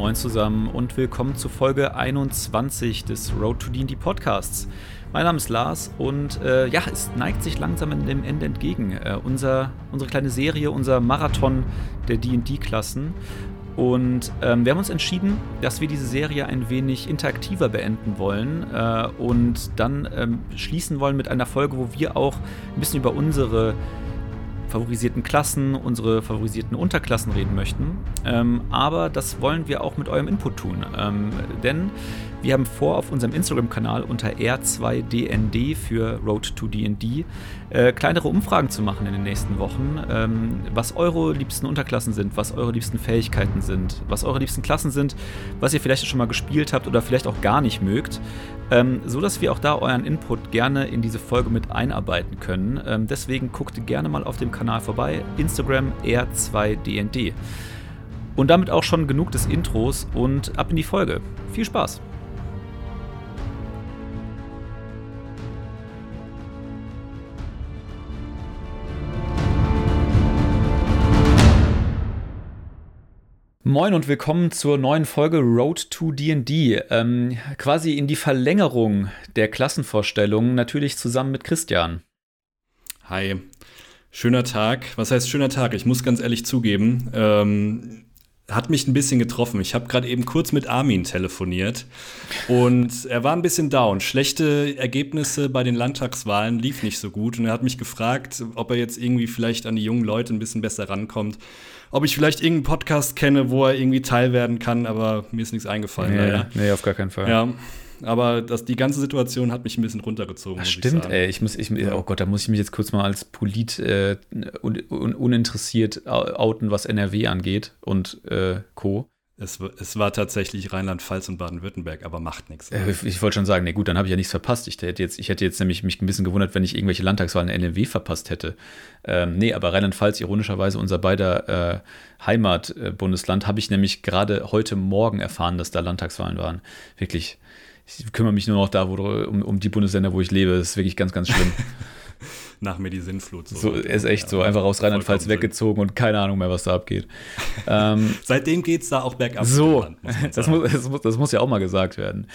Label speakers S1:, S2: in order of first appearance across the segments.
S1: Moin zusammen und willkommen zu Folge 21 des Road to D&D Podcasts. Mein Name ist Lars und äh, ja, es neigt sich langsam dem Ende entgegen. Äh, unser, unsere kleine Serie, unser Marathon der D&D-Klassen. Und ähm, wir haben uns entschieden, dass wir diese Serie ein wenig interaktiver beenden wollen äh, und dann ähm, schließen wollen mit einer Folge, wo wir auch ein bisschen über unsere favorisierten Klassen, unsere favorisierten Unterklassen reden möchten. Ähm, aber das wollen wir auch mit eurem Input tun. Ähm, denn wir haben vor, auf unserem Instagram-Kanal unter R2DND für Road to DD äh, kleinere Umfragen zu machen in den nächsten Wochen, ähm, was eure liebsten Unterklassen sind, was eure liebsten Fähigkeiten sind, was eure liebsten Klassen sind, was ihr vielleicht schon mal gespielt habt oder vielleicht auch gar nicht mögt, ähm, so wir auch da euren Input gerne in diese Folge mit einarbeiten können. Ähm, deswegen guckt gerne mal auf dem Kanal vorbei, Instagram R2DND. Und damit auch schon genug des Intros und ab in die Folge. Viel Spaß! Moin und willkommen zur neuen Folge Road to DD. Ähm, quasi in die Verlängerung der Klassenvorstellung, natürlich zusammen mit Christian.
S2: Hi. Schöner Tag. Was heißt schöner Tag? Ich muss ganz ehrlich zugeben, ähm, hat mich ein bisschen getroffen. Ich habe gerade eben kurz mit Armin telefoniert und er war ein bisschen down. Schlechte Ergebnisse bei den Landtagswahlen lief nicht so gut und er hat mich gefragt, ob er jetzt irgendwie vielleicht an die jungen Leute ein bisschen besser rankommt ob ich vielleicht irgendeinen Podcast kenne, wo er irgendwie Teil werden kann, aber mir ist nichts eingefallen.
S1: Nee, leider. nee auf gar keinen Fall.
S2: Ja. Aber das, die ganze Situation hat mich ein bisschen runtergezogen.
S1: Das stimmt, ich ey. Ich muss, ich, oh Gott, da muss ich mich jetzt kurz mal als Polit äh, un, un, uninteressiert outen, was NRW angeht und äh, Co.
S2: Es, es, war tatsächlich Rheinland-Pfalz und Baden-Württemberg, aber macht nichts.
S1: Äh, ich wollte schon sagen, nee, gut, dann habe ich ja nichts verpasst. Ich hätte, jetzt, ich hätte jetzt nämlich mich ein bisschen gewundert, wenn ich irgendwelche Landtagswahlen in NRW verpasst hätte. Ähm, nee, aber Rheinland-Pfalz, ironischerweise unser beider äh, Heimatbundesland, habe ich nämlich gerade heute Morgen erfahren, dass da Landtagswahlen waren. Wirklich, ich kümmere mich nur noch da wo, um, um die Bundesländer, wo ich lebe. Das ist wirklich ganz, ganz schlimm.
S2: nach mir die Sinnflut.
S1: So, so ist echt ja, so, einfach aus Rheinland-Pfalz weggezogen und keine Ahnung mehr, was da abgeht.
S2: ähm, Seitdem geht es da auch bergab.
S1: So, Land, muss das, muss, das, muss, das, muss, ja auch mal gesagt werden.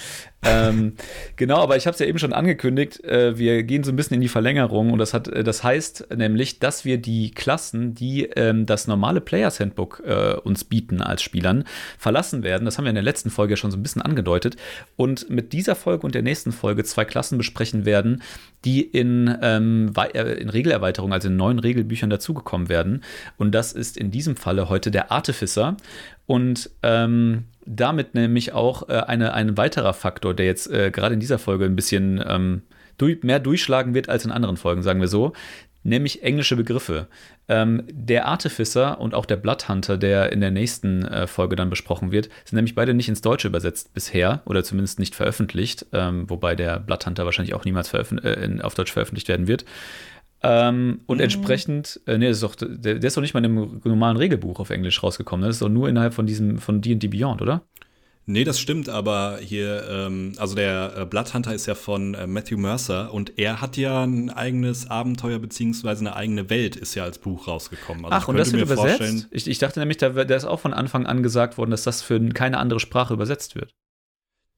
S1: ähm, genau, aber ich habe es ja eben schon angekündigt, äh, wir gehen so ein bisschen in die Verlängerung und das, hat, äh, das heißt nämlich, dass wir die Klassen, die ähm, das normale Players Handbook äh, uns bieten als Spielern, verlassen werden. Das haben wir in der letzten Folge ja schon so ein bisschen angedeutet und mit dieser Folge und der nächsten Folge zwei Klassen besprechen werden, die in ähm, äh, in Regelerweiterungen, also in neuen Regelbüchern dazugekommen werden. Und das ist in diesem Falle heute der Artificer. Und ähm, damit nämlich auch äh, eine, ein weiterer Faktor, der jetzt äh, gerade in dieser Folge ein bisschen ähm, durch, mehr durchschlagen wird als in anderen Folgen, sagen wir so, nämlich englische Begriffe. Ähm, der Artificer und auch der Bloodhunter, der in der nächsten äh, Folge dann besprochen wird, sind nämlich beide nicht ins Deutsche übersetzt bisher oder zumindest nicht veröffentlicht, ähm, wobei der Bloodhunter wahrscheinlich auch niemals äh, auf Deutsch veröffentlicht werden wird. Ähm, und mhm. entsprechend, äh, nee, ist doch, der, der, ist doch nicht mal in einem normalen Regelbuch auf Englisch rausgekommen. Ne? Das ist doch nur innerhalb von diesem, von D&D Beyond, oder?
S2: Nee, das stimmt, aber hier, ähm, also der äh, Bloodhunter ist ja von äh, Matthew Mercer und er hat ja ein eigenes Abenteuer beziehungsweise eine eigene Welt ist ja als Buch rausgekommen.
S1: Also Ach, und das wird übersetzt? Ich, ich, dachte nämlich, da, da ist auch von Anfang an gesagt worden, dass das für keine andere Sprache übersetzt wird.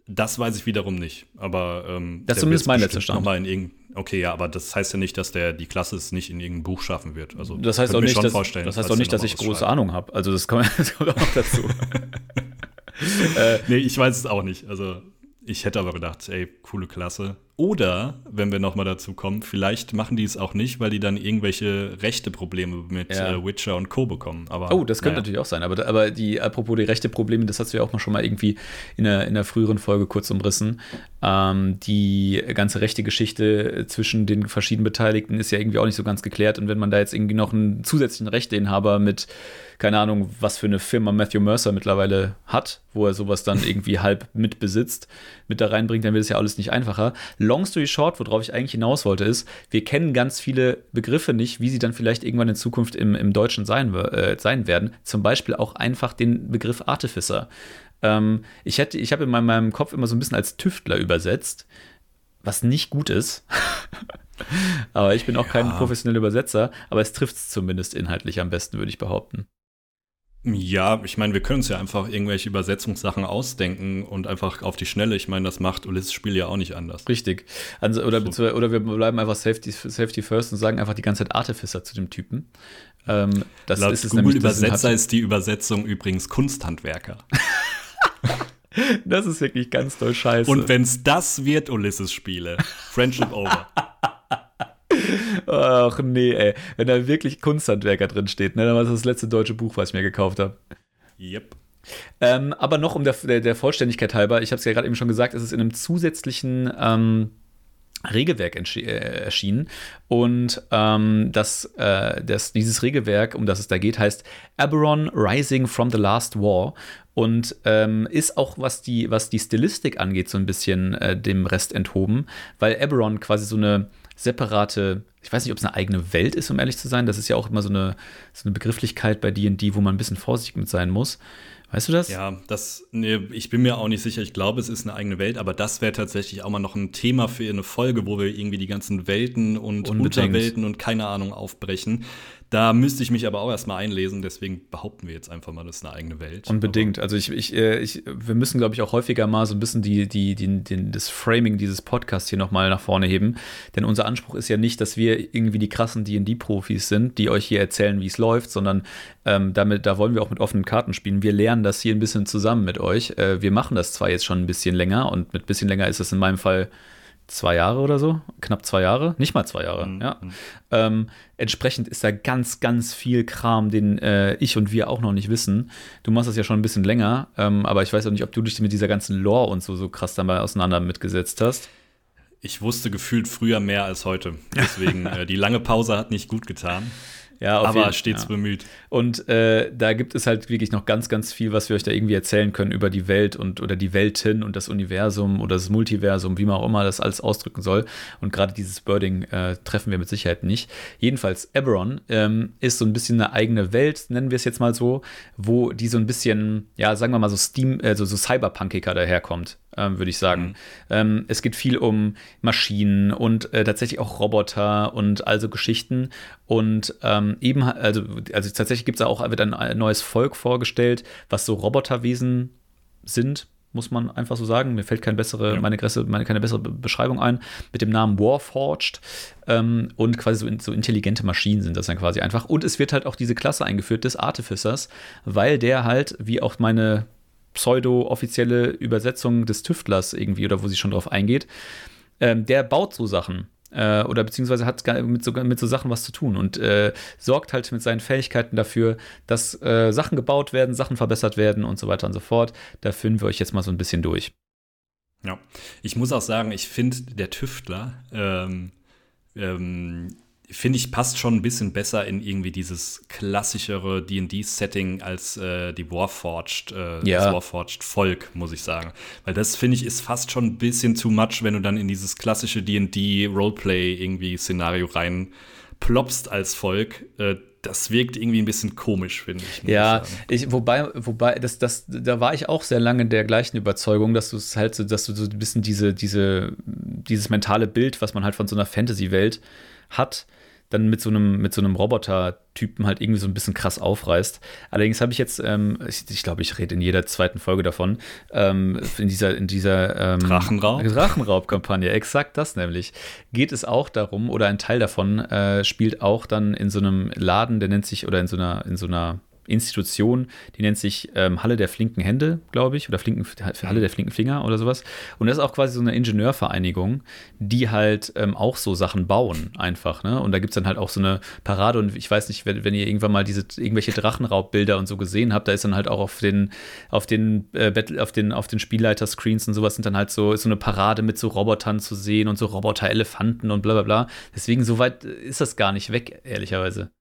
S2: Das weiß ich wiederum nicht, aber ähm,
S1: das ist zumindest mein letzter Stand.
S2: In okay, ja, aber das heißt ja nicht, dass der die Klasse es nicht in irgendeinem Buch schaffen wird. Also
S1: das heißt auch nicht, dass, das heißt auch nicht, dass ich große Ahnung habe. Also das kommt auch dazu.
S2: äh, nee, ich weiß es auch nicht. Also ich hätte aber gedacht, ey, coole Klasse. Oder, wenn wir nochmal dazu kommen, vielleicht machen die es auch nicht, weil die dann irgendwelche rechte Probleme mit ja. äh, Witcher und Co. bekommen. Aber,
S1: oh, das könnte naja. natürlich auch sein. Aber, aber die, apropos die rechte Probleme, das hast du ja auch mal schon mal irgendwie in der, in der früheren Folge kurz umrissen. Ähm, die ganze rechte Geschichte zwischen den verschiedenen Beteiligten ist ja irgendwie auch nicht so ganz geklärt. Und wenn man da jetzt irgendwie noch einen zusätzlichen Rechteinhaber mit keine Ahnung, was für eine Firma Matthew Mercer mittlerweile hat, wo er sowas dann irgendwie halb mitbesitzt, mit da reinbringt, dann wird es ja alles nicht einfacher. Long story short, worauf ich eigentlich hinaus wollte, ist, wir kennen ganz viele Begriffe nicht, wie sie dann vielleicht irgendwann in Zukunft im, im Deutschen sein, äh, sein werden. Zum Beispiel auch einfach den Begriff Artificer. Ähm, ich ich habe in meinem, meinem Kopf immer so ein bisschen als Tüftler übersetzt, was nicht gut ist. aber ich bin auch kein professioneller Übersetzer, aber es trifft es zumindest inhaltlich am besten, würde ich behaupten.
S2: Ja, ich meine, wir können uns ja einfach irgendwelche Übersetzungssachen ausdenken und einfach auf die Schnelle. Ich meine, das macht Ulysses Spiel ja auch nicht anders.
S1: Richtig. Also, oder, so. oder wir bleiben einfach Safety, Safety First und sagen einfach die ganze Zeit Artificer zu dem Typen.
S2: Ähm, das Laut ist es Google nämlich, Übersetzer ist die Übersetzung übrigens Kunsthandwerker.
S1: das ist wirklich ganz doll scheiße.
S2: Und wenn es das wird, Ulysses Spiele, Friendship over.
S1: Ach nee, ey. Wenn da wirklich Kunsthandwerker drin steht, ne, dann war das das letzte deutsche Buch, was ich mir gekauft habe.
S2: Yep.
S1: Ähm, aber noch um der, der, der Vollständigkeit halber, ich habe es ja gerade eben schon gesagt, es ist in einem zusätzlichen ähm, Regelwerk äh, erschienen. Und ähm, das, äh, das, dieses Regelwerk, um das es da geht, heißt Aberon Rising from the Last War und ähm, ist auch, was die, was die Stilistik angeht, so ein bisschen äh, dem Rest enthoben, weil Aberon quasi so eine separate, ich weiß nicht, ob es eine eigene Welt ist, um ehrlich zu sein. Das ist ja auch immer so eine, so eine Begrifflichkeit bei DD, wo man ein bisschen vorsichtig mit sein muss. Weißt du das?
S2: Ja, das, nee, ich bin mir auch nicht sicher. Ich glaube, es ist eine eigene Welt, aber das wäre tatsächlich auch mal noch ein Thema für eine Folge, wo wir irgendwie die ganzen Welten und Unbedingt. Unterwelten und keine Ahnung aufbrechen. Da müsste ich mich aber auch erstmal einlesen, deswegen behaupten wir jetzt einfach mal, das ist eine eigene Welt.
S1: Unbedingt. Also ich, ich, äh, ich, wir müssen, glaube ich, auch häufiger mal so ein bisschen die, die, die, die, das Framing dieses Podcasts hier nochmal nach vorne heben. Denn unser Anspruch ist ja nicht, dass wir irgendwie die krassen DD-Profis sind, die euch hier erzählen, wie es läuft, sondern ähm, damit, da wollen wir auch mit offenen Karten spielen. Wir lernen das hier ein bisschen zusammen mit euch. Äh, wir machen das zwar jetzt schon ein bisschen länger und mit bisschen länger ist es in meinem Fall zwei Jahre oder so, knapp zwei Jahre, nicht mal zwei Jahre, mhm. ja. Ähm, entsprechend ist da ganz, ganz viel Kram, den äh, ich und wir auch noch nicht wissen. Du machst das ja schon ein bisschen länger, ähm, aber ich weiß auch nicht, ob du dich mit dieser ganzen Lore und so so krass dabei auseinander mitgesetzt hast.
S2: Ich wusste gefühlt früher mehr als heute. Deswegen, äh, die lange Pause hat nicht gut getan.
S1: Ja,
S2: aber jeden, stets ja. bemüht.
S1: Und äh, da gibt es halt wirklich noch ganz, ganz viel, was wir euch da irgendwie erzählen können über die Welt und oder die Welten und das Universum oder das Multiversum, wie man auch immer das alles ausdrücken soll. Und gerade dieses Birding äh, treffen wir mit Sicherheit nicht. Jedenfalls, Eberron ähm, ist so ein bisschen eine eigene Welt, nennen wir es jetzt mal so, wo die so ein bisschen, ja, sagen wir mal so Steam, also so Cyberpunkiger daherkommt ähm, würde ich sagen. Mhm. Ähm, es geht viel um Maschinen und äh, tatsächlich auch Roboter und also Geschichten. Und ähm, eben, also, also tatsächlich gibt es auch wird ein neues Volk vorgestellt, was so Roboterwesen sind, muss man einfach so sagen. Mir fällt keine bessere, ja. meine, meine, keine bessere Beschreibung ein, mit dem Namen Warforged. Ähm, und quasi so, so, intelligente Maschinen sind das dann quasi einfach. Und es wird halt auch diese Klasse eingeführt des Artificers, weil der halt, wie auch meine pseudo-offizielle Übersetzung des Tüftlers irgendwie oder wo sie schon drauf eingeht, ähm, der baut so Sachen. Äh, oder beziehungsweise hat mit so, mit so Sachen was zu tun und äh, sorgt halt mit seinen Fähigkeiten dafür, dass äh, Sachen gebaut werden, Sachen verbessert werden und so weiter und so fort. Da führen wir euch jetzt mal so ein bisschen durch.
S2: Ja, ich muss auch sagen, ich finde, der Tüftler ähm, ähm, finde ich, passt schon ein bisschen besser in irgendwie dieses klassischere D&D-Setting als äh, die Warforged, äh, ja. das Warforged Volk, muss ich sagen. Weil das, finde ich, ist fast schon ein bisschen too much, wenn du dann in dieses klassische D&D-Roleplay irgendwie Szenario rein ploppst als Volk. Äh, das wirkt irgendwie ein bisschen komisch, finde ich.
S1: Ja, ich, wobei, wobei, das, das, da war ich auch sehr lange der gleichen Überzeugung, dass du es halt so, dass du so ein bisschen diese, diese, dieses mentale Bild, was man halt von so einer Fantasy-Welt hat, dann mit so einem, mit so einem Roboter-Typen halt irgendwie so ein bisschen krass aufreißt. Allerdings habe ich jetzt, ähm, ich, ich glaube, ich rede in jeder zweiten Folge davon, ähm, in dieser, in dieser ähm,
S2: Drachenraub.
S1: Drachenraub-Kampagne, exakt das nämlich, geht es auch darum, oder ein Teil davon äh, spielt auch dann in so einem Laden, der nennt sich, oder in so einer, in so einer Institution, die nennt sich ähm, Halle der flinken Hände, glaube ich, oder Flinken, Halle der flinken Finger oder sowas. Und das ist auch quasi so eine Ingenieurvereinigung, die halt ähm, auch so Sachen bauen, einfach. Ne? Und da gibt es dann halt auch so eine Parade. Und ich weiß nicht, wenn, wenn ihr irgendwann mal diese irgendwelche Drachenraubbilder und so gesehen habt, da ist dann halt auch auf den, auf den, äh, auf den, auf den Spielleiter-Screens und sowas sind dann halt so, ist so eine Parade mit so Robotern zu sehen und so Roboter-Elefanten und bla bla bla. Deswegen, so weit ist das gar nicht weg, ehrlicherweise.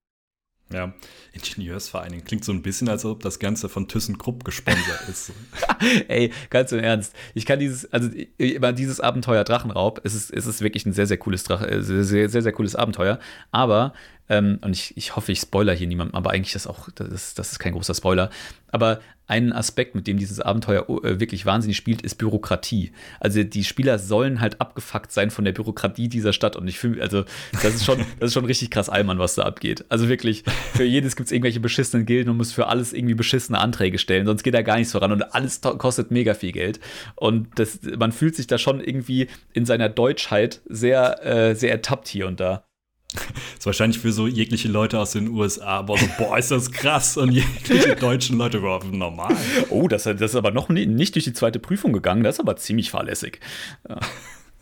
S2: Ja, Ingenieursvereinigung. Klingt so ein bisschen, als ob das Ganze von ThyssenKrupp gesponsert ist.
S1: Ey, ganz im Ernst. Ich kann dieses, also über dieses Abenteuer Drachenraub, es ist, es ist wirklich ein sehr, sehr cooles Drach, äh, sehr, sehr, sehr, sehr cooles Abenteuer. Aber ähm, und ich, ich hoffe, ich spoiler hier niemandem, aber eigentlich ist das auch, das ist, das ist kein großer Spoiler. Aber ein Aspekt, mit dem dieses Abenteuer äh, wirklich wahnsinnig spielt, ist Bürokratie. Also die Spieler sollen halt abgefuckt sein von der Bürokratie dieser Stadt. Und ich fühle, also das ist schon, das ist schon richtig krass Allmann, was da abgeht. Also wirklich, für jedes gibt es irgendwelche beschissenen Gilden und muss für alles irgendwie beschissene Anträge stellen, sonst geht da gar nichts voran und alles kostet mega viel Geld. Und das, man fühlt sich da schon irgendwie in seiner Deutschheit sehr, äh, sehr ertappt hier und da.
S2: Das ist wahrscheinlich für so jegliche Leute aus den USA, aber so, boah, ist das krass. Und jegliche deutschen Leute, boah, normal.
S1: Oh, das, das ist aber noch nie, nicht durch die zweite Prüfung gegangen, das ist aber ziemlich fahrlässig. Ja.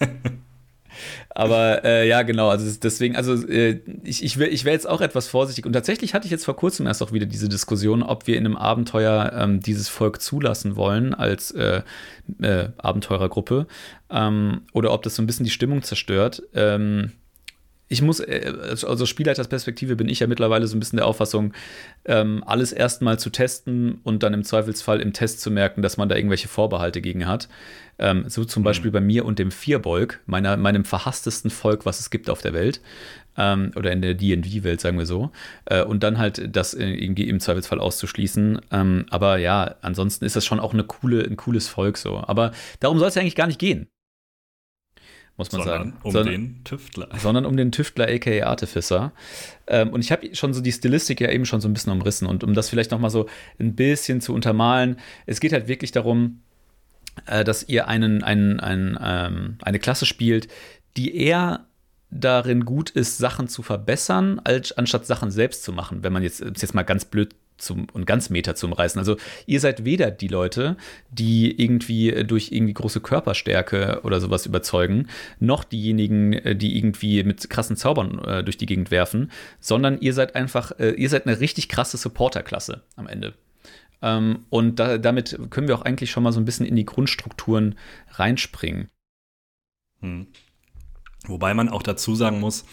S1: Aber äh, ja, genau, also deswegen, also äh, ich, ich, ich wäre jetzt auch etwas vorsichtig. Und tatsächlich hatte ich jetzt vor kurzem erst auch wieder diese Diskussion, ob wir in einem Abenteuer ähm, dieses Volk zulassen wollen als äh, äh Abenteurergruppe ähm, oder ob das so ein bisschen die Stimmung zerstört. Ähm, ich muss, äh, also Spielleitersperspektive bin ich ja mittlerweile so ein bisschen der Auffassung, ähm, alles erstmal zu testen und dann im Zweifelsfall im Test zu merken, dass man da irgendwelche Vorbehalte gegen hat. Ähm, so zum mhm. Beispiel bei mir und dem Vierbolg, meiner, meinem verhasstesten Volk, was es gibt auf der Welt. Ähm, oder in der DD-Welt, sagen wir so. Äh, und dann halt das irgendwie im Zweifelsfall auszuschließen. Ähm, aber ja, ansonsten ist das schon auch eine coole, ein cooles Volk so. Aber darum soll es ja eigentlich gar nicht gehen muss man
S2: sondern
S1: sagen.
S2: Um sondern, den Tüftler.
S1: Sondern um den Tüftler, aka Artificer. Ähm, und ich habe schon so die Stilistik ja eben schon so ein bisschen umrissen. Und um das vielleicht nochmal so ein bisschen zu untermalen, es geht halt wirklich darum, äh, dass ihr einen, einen, einen ähm, eine Klasse spielt, die eher darin gut ist, Sachen zu verbessern, als, anstatt Sachen selbst zu machen. Wenn man jetzt, jetzt mal ganz blöd zum, und ganz Meter zum Reißen. Also ihr seid weder die Leute, die irgendwie äh, durch irgendwie große Körperstärke oder sowas überzeugen, noch diejenigen, äh, die irgendwie mit krassen Zaubern äh, durch die Gegend werfen, sondern ihr seid einfach, äh, ihr seid eine richtig krasse Supporterklasse am Ende. Ähm, und da, damit können wir auch eigentlich schon mal so ein bisschen in die Grundstrukturen reinspringen.
S2: Hm. Wobei man auch dazu sagen muss,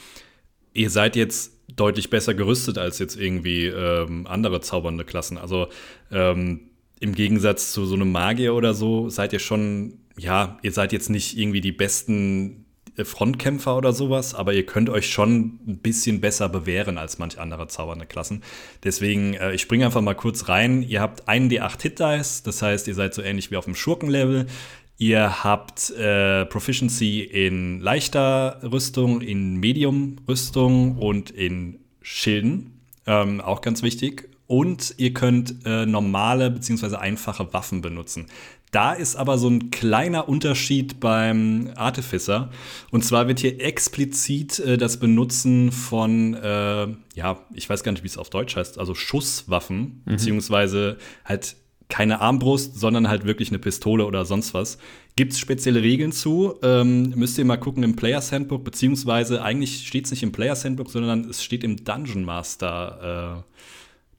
S2: ihr seid jetzt deutlich besser gerüstet als jetzt irgendwie ähm, andere zaubernde Klassen. Also ähm, im Gegensatz zu so einem Magier oder so seid ihr schon, ja, ihr seid jetzt nicht irgendwie die besten äh, Frontkämpfer oder sowas, aber ihr könnt euch schon ein bisschen besser bewähren als manch andere zaubernde Klassen. Deswegen, äh, ich springe einfach mal kurz rein. Ihr habt einen D8 Hit Dice, das heißt, ihr seid so ähnlich wie auf dem Schurkenlevel. Ihr habt äh, Proficiency in leichter Rüstung, in Medium-Rüstung und in Schilden. Ähm, auch ganz wichtig. Und ihr könnt äh, normale bzw. einfache Waffen benutzen. Da ist aber so ein kleiner Unterschied beim Artificer. Und zwar wird hier explizit äh, das Benutzen von, äh, ja, ich weiß gar nicht, wie es auf Deutsch heißt, also Schusswaffen, mhm. beziehungsweise halt keine Armbrust, sondern halt wirklich eine Pistole oder sonst was. Gibt es spezielle Regeln zu? Ähm, müsst ihr mal gucken im Players Handbook, beziehungsweise eigentlich steht es nicht im Players Handbook, sondern es steht im Dungeon Master äh,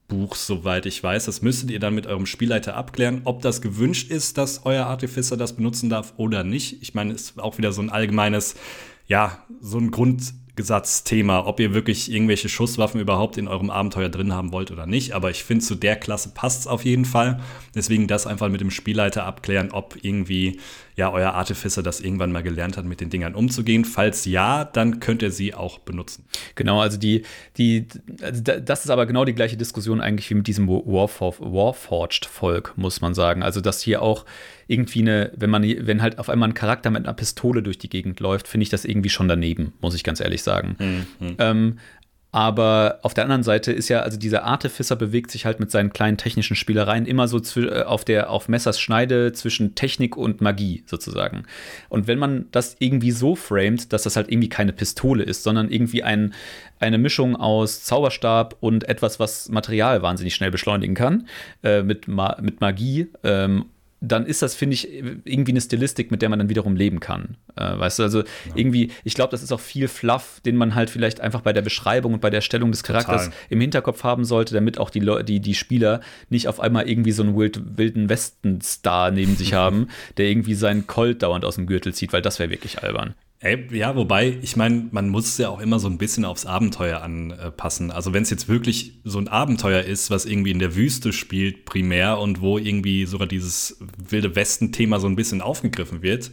S2: Buch, soweit ich weiß. Das müsstet ihr dann mit eurem Spielleiter abklären, ob das gewünscht ist, dass euer Artificer das benutzen darf oder nicht. Ich meine, es ist auch wieder so ein allgemeines, ja, so ein Grund Gesatzthema, ob ihr wirklich irgendwelche Schusswaffen überhaupt in eurem Abenteuer drin haben wollt oder nicht. Aber ich finde, zu der Klasse passt es auf jeden Fall. Deswegen das einfach mit dem Spielleiter abklären, ob irgendwie ja euer Artificer das irgendwann mal gelernt hat, mit den Dingern umzugehen. Falls ja, dann könnt ihr sie auch benutzen.
S1: Genau, also die, die, also das ist aber genau die gleiche Diskussion eigentlich wie mit diesem Warforged-Volk, muss man sagen. Also, dass hier auch irgendwie eine, wenn man, wenn halt auf einmal ein Charakter mit einer Pistole durch die Gegend läuft, finde ich das irgendwie schon daneben, muss ich ganz ehrlich sagen. Mhm. Ähm, aber auf der anderen Seite ist ja, also dieser Artificer bewegt sich halt mit seinen kleinen technischen Spielereien immer so äh, auf der, auf Messers Schneide zwischen Technik und Magie sozusagen. Und wenn man das irgendwie so framet, dass das halt irgendwie keine Pistole ist, sondern irgendwie ein, eine Mischung aus Zauberstab und etwas, was Material wahnsinnig schnell beschleunigen kann, äh, mit, Ma mit Magie ähm, dann ist das, finde ich, irgendwie eine Stilistik, mit der man dann wiederum leben kann. Äh, weißt du, also ja. irgendwie, ich glaube, das ist auch viel Fluff, den man halt vielleicht einfach bei der Beschreibung und bei der Stellung des Charakters Total. im Hinterkopf haben sollte, damit auch die, die, die Spieler nicht auf einmal irgendwie so einen wild, wilden Westen-Star neben sich haben, der irgendwie seinen Colt dauernd aus dem Gürtel zieht, weil das wäre wirklich albern.
S2: Ey, ja, wobei, ich meine, man muss es ja auch immer so ein bisschen aufs Abenteuer anpassen. Also wenn es jetzt wirklich so ein Abenteuer ist, was irgendwie in der Wüste spielt primär und wo irgendwie sogar dieses wilde Westen-Thema so ein bisschen aufgegriffen wird,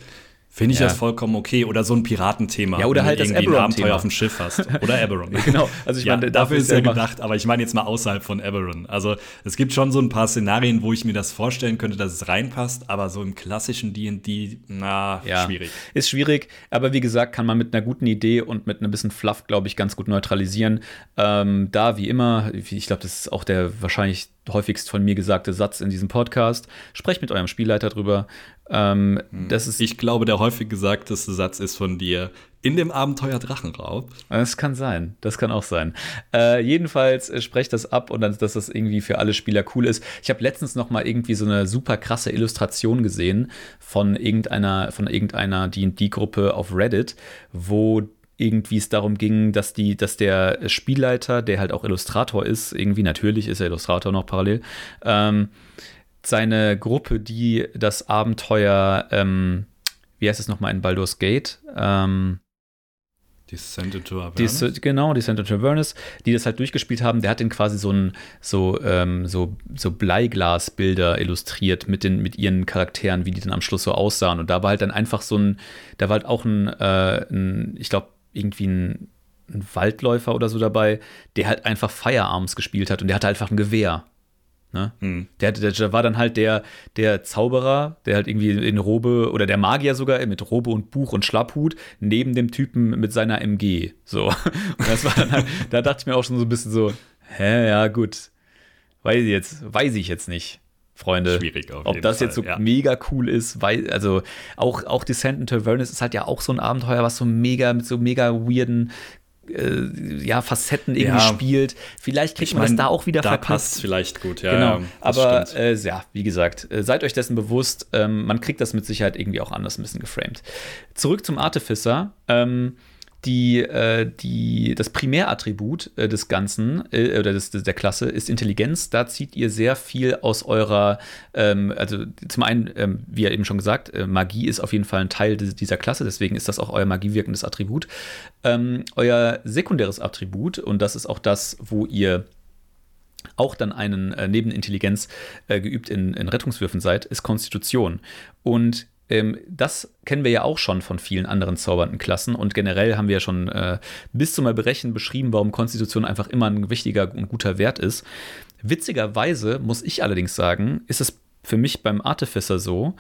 S2: finde ich ja. das vollkommen okay. Oder so ein Piratenthema.
S1: Ja, oder halt
S2: das
S1: Eberron
S2: ein Abenteuer auf dem Schiff hast. Oder Eberron.
S1: genau. Also ich
S2: ja,
S1: meine,
S2: dafür ist ja gedacht, aber ich meine jetzt mal außerhalb von Eberron. Also es gibt schon so ein paar Szenarien, wo ich mir das vorstellen könnte, dass es reinpasst, aber so im klassischen D&D, na,
S1: ja,
S2: schwierig.
S1: Ist schwierig, aber wie gesagt, kann man mit einer guten Idee und mit einem bisschen Fluff, glaube ich, ganz gut neutralisieren. Ähm, da, wie immer, ich glaube, das ist auch der wahrscheinlich häufigst von mir gesagte Satz in diesem Podcast. Sprecht mit eurem Spielleiter drüber. Ähm,
S2: hm. das ist ich glaube, der häufig gesagteste Satz ist von dir in dem Abenteuer Drachenraub.
S1: Das kann sein, das kann auch sein. Äh, jedenfalls äh, sprecht das ab und dann, dass das irgendwie für alle Spieler cool ist. Ich habe letztens noch mal irgendwie so eine super krasse Illustration gesehen von irgendeiner von irgendeiner D&D-Gruppe auf Reddit, wo irgendwie es darum ging, dass die, dass der Spielleiter, der halt auch Illustrator ist, irgendwie natürlich ist er Illustrator noch parallel, ähm, seine Gruppe, die das Abenteuer, ähm, wie heißt es nochmal in Baldur's Gate? Ähm,
S2: Descent into Avernus.
S1: Die, genau, Descent into Avernus, die das halt durchgespielt haben, der hat den quasi so ein so, ähm, so, so Bleiglasbilder illustriert mit, den, mit ihren Charakteren, wie die dann am Schluss so aussahen. Und da war halt dann einfach so ein, da war halt auch ein, äh, ein ich glaube, irgendwie ein, ein Waldläufer oder so dabei, der halt einfach Firearms gespielt hat und der hatte einfach ein Gewehr. Ne? Hm. Der, der, der, war dann halt der, der Zauberer, der halt irgendwie in Robe oder der Magier sogar mit Robe und Buch und Schlapphut neben dem Typen mit seiner MG. So. Und das war dann halt, da dachte ich mir auch schon so ein bisschen so, hä, ja, gut. Weiß ich jetzt, weiß ich jetzt nicht. Freunde.
S2: Schwierig auf
S1: Ob das
S2: Fall,
S1: jetzt so
S2: ja.
S1: mega cool ist, weil, also auch, auch Descent into Avernus ist halt ja auch so ein Abenteuer, was so mega mit so mega weirden äh, ja, Facetten irgendwie ja. spielt. Vielleicht kriegt ich man mein, das da auch wieder
S2: da verpasst. passt vielleicht gut, ja.
S1: Genau. Aber äh, ja, wie gesagt, äh, seid euch dessen bewusst, ähm, man kriegt das mit Sicherheit irgendwie auch anders ein bisschen geframed. Zurück zum Artificer. Ähm, die, äh, die, das Primärattribut äh, des Ganzen äh, oder des, der Klasse ist Intelligenz. Da zieht ihr sehr viel aus eurer, ähm, also zum einen, ähm, wie ja eben schon gesagt, Magie ist auf jeden Fall ein Teil dieser Klasse, deswegen ist das auch euer magiewirkendes Attribut. Ähm, euer sekundäres Attribut, und das ist auch das, wo ihr auch dann einen neben Intelligenz äh, geübt in, in Rettungswürfen seid, ist Konstitution. Und ähm, das kennen wir ja auch schon von vielen anderen zaubernden Klassen und generell haben wir ja schon äh, bis zum Erbrechen beschrieben, warum Konstitution einfach immer ein wichtiger und guter Wert ist. Witzigerweise muss ich allerdings sagen, ist es für mich beim Artificer so,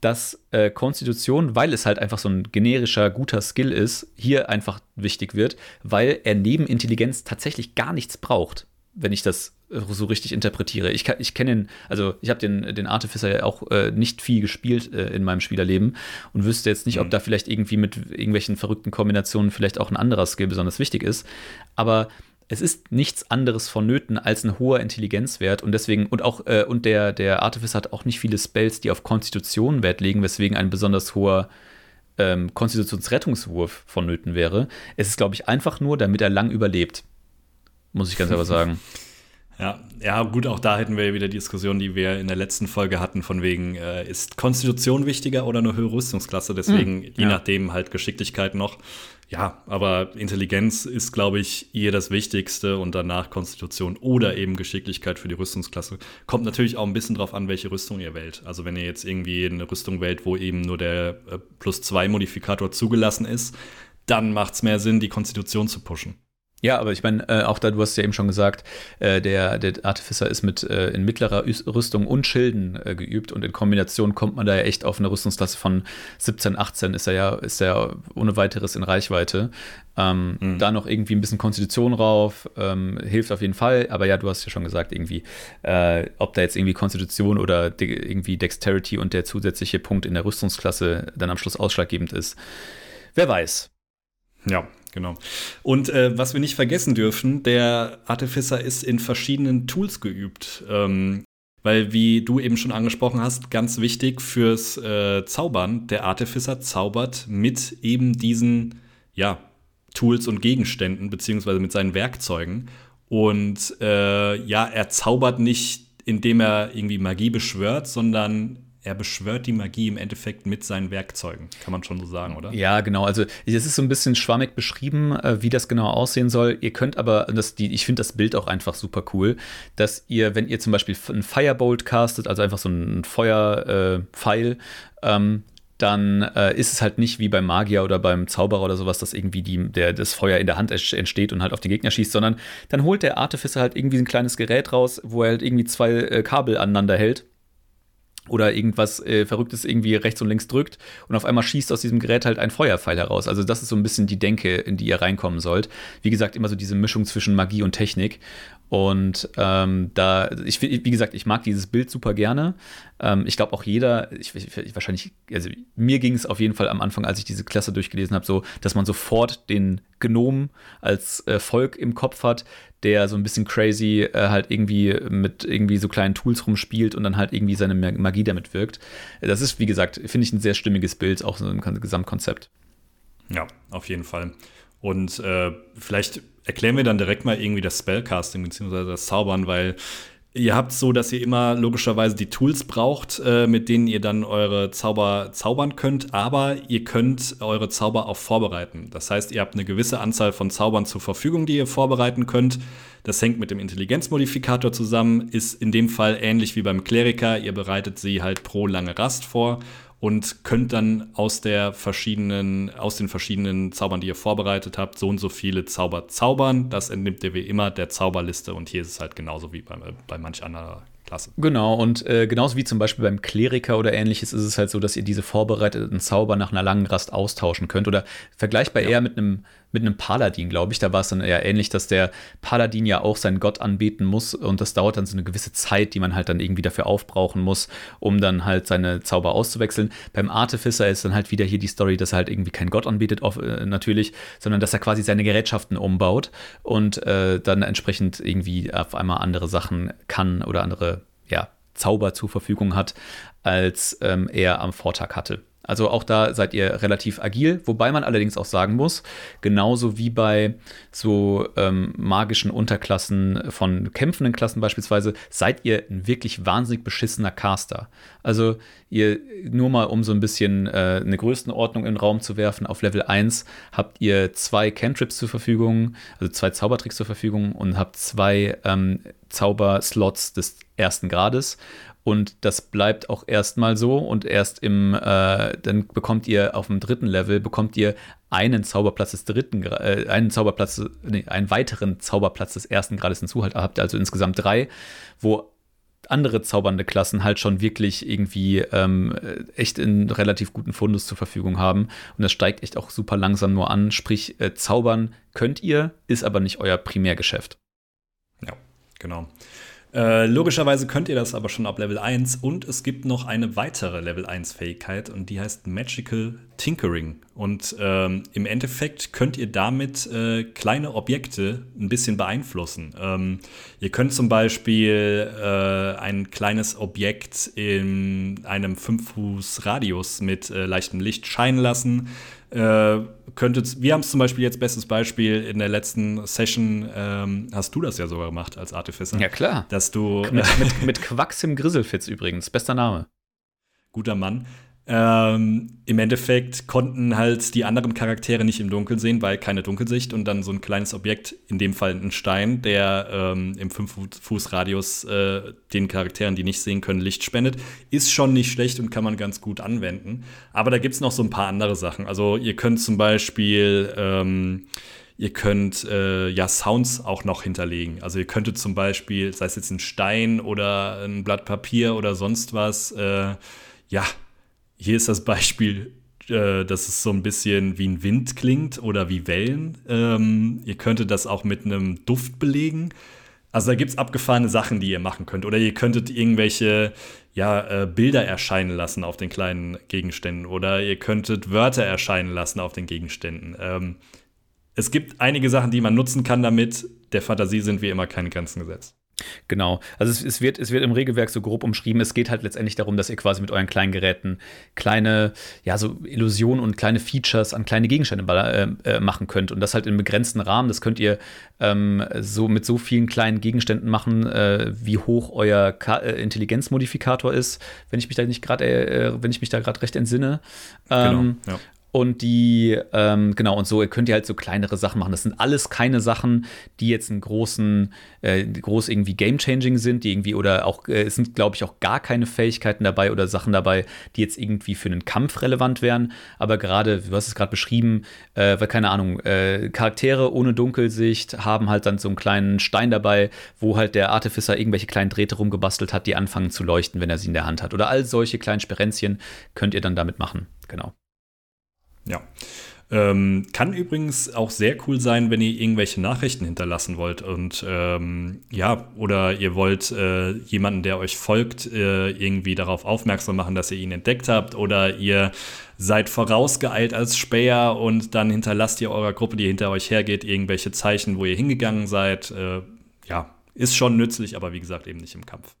S1: dass äh, Konstitution, weil es halt einfach so ein generischer, guter Skill ist, hier einfach wichtig wird, weil er neben Intelligenz tatsächlich gar nichts braucht wenn ich das so richtig interpretiere. Ich, ich kenne den, also ich habe den, den Artificer ja auch äh, nicht viel gespielt äh, in meinem Spielerleben und wüsste jetzt nicht, mhm. ob da vielleicht irgendwie mit irgendwelchen verrückten Kombinationen vielleicht auch ein anderer Skill besonders wichtig ist. Aber es ist nichts anderes vonnöten als ein hoher Intelligenzwert und deswegen, und auch, äh, und der, der Artificer hat auch nicht viele Spells, die auf Konstitution Wert legen, weswegen ein besonders hoher ähm, Konstitutionsrettungswurf vonnöten wäre. Es ist, glaube ich, einfach nur, damit er lang überlebt muss ich ganz einfach sagen.
S2: Ja, ja, gut, auch da hätten wir wieder die Diskussion, die wir in der letzten Folge hatten, von wegen, äh, ist Konstitution wichtiger oder eine höhere Rüstungsklasse? Deswegen, mhm, je nachdem, halt Geschicklichkeit noch. Ja, aber Intelligenz ist, glaube ich, hier das Wichtigste und danach Konstitution oder eben Geschicklichkeit für die Rüstungsklasse. Kommt natürlich auch ein bisschen drauf an, welche Rüstung ihr wählt. Also, wenn ihr jetzt irgendwie eine Rüstung wählt, wo eben nur der äh, Plus-2-Modifikator zugelassen ist, dann macht es mehr Sinn, die Konstitution zu pushen.
S1: Ja, aber ich meine, äh, auch da, du hast ja eben schon gesagt, äh, der, der Artificer ist mit äh, in mittlerer Rüstung und Schilden äh, geübt und in Kombination kommt man da ja echt auf eine Rüstungsklasse von 17, 18 ist er ja, ist er ja ohne weiteres in Reichweite. Ähm, mhm. Da noch irgendwie ein bisschen Konstitution rauf, ähm, hilft auf jeden Fall, aber ja, du hast ja schon gesagt, irgendwie, äh, ob da jetzt irgendwie Konstitution oder de irgendwie Dexterity und der zusätzliche Punkt in der Rüstungsklasse dann am Schluss ausschlaggebend ist. Wer weiß.
S2: Ja, Genau. Und äh, was wir nicht vergessen dürfen, der Artificer ist in verschiedenen Tools geübt. Ähm, weil, wie du eben schon angesprochen hast, ganz wichtig fürs äh, Zaubern, der Artificer zaubert mit eben diesen, ja, Tools und Gegenständen, beziehungsweise mit seinen Werkzeugen. Und äh, ja, er zaubert nicht, indem er irgendwie Magie beschwört, sondern er beschwört die Magie im Endeffekt mit seinen Werkzeugen. Kann man schon so sagen, oder?
S1: Ja, genau. Also es ist so ein bisschen schwammig beschrieben, äh, wie das genau aussehen soll. Ihr könnt aber, das, die, ich finde das Bild auch einfach super cool, dass ihr, wenn ihr zum Beispiel einen Firebolt castet, also einfach so einen Feuerpfeil, äh, ähm, dann äh, ist es halt nicht wie beim Magier oder beim Zauberer oder sowas, dass irgendwie die, der, das Feuer in der Hand entsteht und halt auf den Gegner schießt, sondern dann holt der Artificer halt irgendwie ein kleines Gerät raus, wo er halt irgendwie zwei äh, Kabel aneinander hält oder irgendwas äh, Verrücktes irgendwie rechts und links drückt und auf einmal schießt aus diesem Gerät halt ein Feuerpfeil heraus. Also das ist so ein bisschen die Denke, in die ihr reinkommen sollt. Wie gesagt, immer so diese Mischung zwischen Magie und Technik. Und ähm, da, ich, wie gesagt, ich mag dieses Bild super gerne. Ähm, ich glaube auch jeder, ich, ich, wahrscheinlich, also mir ging es auf jeden Fall am Anfang, als ich diese Klasse durchgelesen habe, so, dass man sofort den Gnom als äh, Volk im Kopf hat, der so ein bisschen crazy äh, halt irgendwie mit irgendwie so kleinen Tools rumspielt und dann halt irgendwie seine Magie damit wirkt. Das ist, wie gesagt, finde ich ein sehr stimmiges Bild, auch so ein Gesamtkonzept.
S2: Ja, auf jeden Fall. Und äh, vielleicht erklären wir dann direkt mal irgendwie das Spellcasting bzw. das Zaubern, weil ihr habt so, dass ihr immer logischerweise die Tools braucht, äh, mit denen ihr dann eure Zauber zaubern könnt, aber ihr könnt eure Zauber auch vorbereiten. Das heißt, ihr habt eine gewisse Anzahl von Zaubern zur Verfügung, die ihr vorbereiten könnt. Das hängt mit dem Intelligenzmodifikator zusammen, ist in dem Fall ähnlich wie beim Kleriker. Ihr bereitet sie halt pro lange Rast vor und könnt dann aus der verschiedenen, aus den verschiedenen Zaubern, die ihr vorbereitet habt, so und so viele Zauber zaubern. Das entnimmt ihr wie immer der Zauberliste und hier ist es halt genauso wie bei, bei manch anderer Klasse.
S1: Genau, und äh, genauso wie zum Beispiel beim Kleriker oder ähnliches ist es halt so, dass ihr diese vorbereiteten Zauber nach einer langen Rast austauschen könnt. Oder vergleichbar ja. eher mit einem mit einem Paladin, glaube ich. Da war es dann eher ähnlich, dass der Paladin ja auch seinen Gott anbeten muss und das dauert dann so eine gewisse Zeit, die man halt dann irgendwie dafür aufbrauchen muss, um dann halt seine Zauber auszuwechseln. Beim Artificer ist dann halt wieder hier die Story, dass er halt irgendwie keinen Gott anbetet, auf, äh, natürlich, sondern dass er quasi seine Gerätschaften umbaut und äh, dann entsprechend irgendwie auf einmal andere Sachen kann oder andere ja, Zauber zur Verfügung hat, als ähm, er am Vortag hatte. Also auch da seid ihr relativ agil, wobei man allerdings auch sagen muss, genauso wie bei so ähm, magischen Unterklassen von kämpfenden Klassen beispielsweise, seid ihr ein wirklich wahnsinnig beschissener Caster. Also ihr, nur mal um so ein bisschen äh, eine Größenordnung in den Raum zu werfen, auf Level 1 habt ihr zwei Cantrips zur Verfügung, also zwei Zaubertricks zur Verfügung und habt zwei ähm, Zauberslots des ersten Grades und das bleibt auch erstmal so und erst im, äh, dann bekommt ihr auf dem dritten Level, bekommt ihr einen Zauberplatz des dritten, äh, einen Zauberplatz, nee, einen weiteren Zauberplatz des ersten Grades hinzu, halt, habt ihr also insgesamt drei, wo andere zaubernde Klassen halt schon wirklich irgendwie ähm, echt in relativ guten Fundus zur Verfügung haben. Und das steigt echt auch super langsam nur an. Sprich, äh, zaubern könnt ihr, ist aber nicht euer Primärgeschäft.
S2: Ja, genau. Äh, logischerweise könnt ihr das aber schon ab Level 1 und es gibt noch eine weitere Level 1 Fähigkeit und die heißt Magical Tinkering. Und ähm, im Endeffekt könnt ihr damit äh, kleine Objekte ein bisschen beeinflussen. Ähm, ihr könnt zum Beispiel äh, ein kleines Objekt in einem 5 Fuß Radius mit äh, leichtem Licht scheinen lassen könntet, wir haben es zum Beispiel jetzt, bestes Beispiel, in der letzten Session ähm, hast du das ja sogar gemacht als Artificer.
S1: Ja, klar.
S2: Dass du.
S1: Mit, mit, mit Quacks im Grizzlefitz übrigens, bester Name.
S2: Guter Mann. Ähm, Im Endeffekt konnten halt die anderen Charaktere nicht im Dunkeln sehen, weil keine Dunkelsicht und dann so ein kleines Objekt, in dem Fall ein Stein, der ähm, im 5-Fuß-Radius äh, den Charakteren, die nicht sehen können, Licht spendet, ist schon nicht schlecht und kann man ganz gut anwenden. Aber da gibt es noch so ein paar andere Sachen. Also ihr könnt zum Beispiel ähm, Ihr könnt äh, ja Sounds auch noch hinterlegen. Also ihr könntet zum Beispiel, sei es jetzt ein Stein oder ein Blatt Papier oder sonst was, äh, ja, hier ist das Beispiel, äh, dass es so ein bisschen wie ein Wind klingt oder wie Wellen. Ähm, ihr könntet das auch mit einem Duft belegen. Also da gibt es abgefahrene Sachen, die ihr machen könnt. Oder ihr könntet irgendwelche ja, äh, Bilder erscheinen lassen auf den kleinen Gegenständen. Oder ihr könntet Wörter erscheinen lassen auf den Gegenständen. Ähm, es gibt einige Sachen, die man nutzen kann damit. Der Fantasie sind wie immer keine Grenzen gesetzt.
S1: Genau. Also es, es, wird, es wird im Regelwerk so grob umschrieben. Es geht halt letztendlich darum, dass ihr quasi mit euren kleinen Geräten kleine, ja, so Illusionen und kleine Features an kleine Gegenstände äh, äh, machen könnt. Und das halt in begrenzten Rahmen. Das könnt ihr ähm, so mit so vielen kleinen Gegenständen machen, äh, wie hoch euer Ka äh, Intelligenzmodifikator ist, wenn ich mich da nicht gerade, äh, wenn ich mich da gerade recht entsinne.
S2: Genau, ähm, genau, ja.
S1: Und die, ähm, genau, und so könnt ihr halt so kleinere Sachen machen. Das sind alles keine Sachen, die jetzt einen großen, äh, groß irgendwie game-changing sind, die irgendwie, oder auch, äh, es sind, glaube ich, auch gar keine Fähigkeiten dabei oder Sachen dabei, die jetzt irgendwie für einen Kampf relevant wären. Aber gerade, du hast es gerade beschrieben, äh, weil, keine Ahnung, äh, Charaktere ohne Dunkelsicht haben halt dann so einen kleinen Stein dabei, wo halt der Artificer irgendwelche kleinen Drähte rumgebastelt hat, die anfangen zu leuchten, wenn er sie in der Hand hat. Oder all solche kleinen Sperenzchen könnt ihr dann damit machen. Genau.
S2: Ja. Ähm, kann übrigens auch sehr cool sein, wenn ihr irgendwelche Nachrichten hinterlassen wollt und ähm, ja, oder ihr wollt äh, jemanden, der euch folgt, äh, irgendwie darauf aufmerksam machen, dass ihr ihn entdeckt habt oder ihr seid vorausgeeilt als Späher und dann hinterlasst ihr eurer Gruppe, die hinter euch hergeht, irgendwelche Zeichen, wo ihr hingegangen seid. Äh, ja, ist schon nützlich, aber wie gesagt eben nicht im Kampf.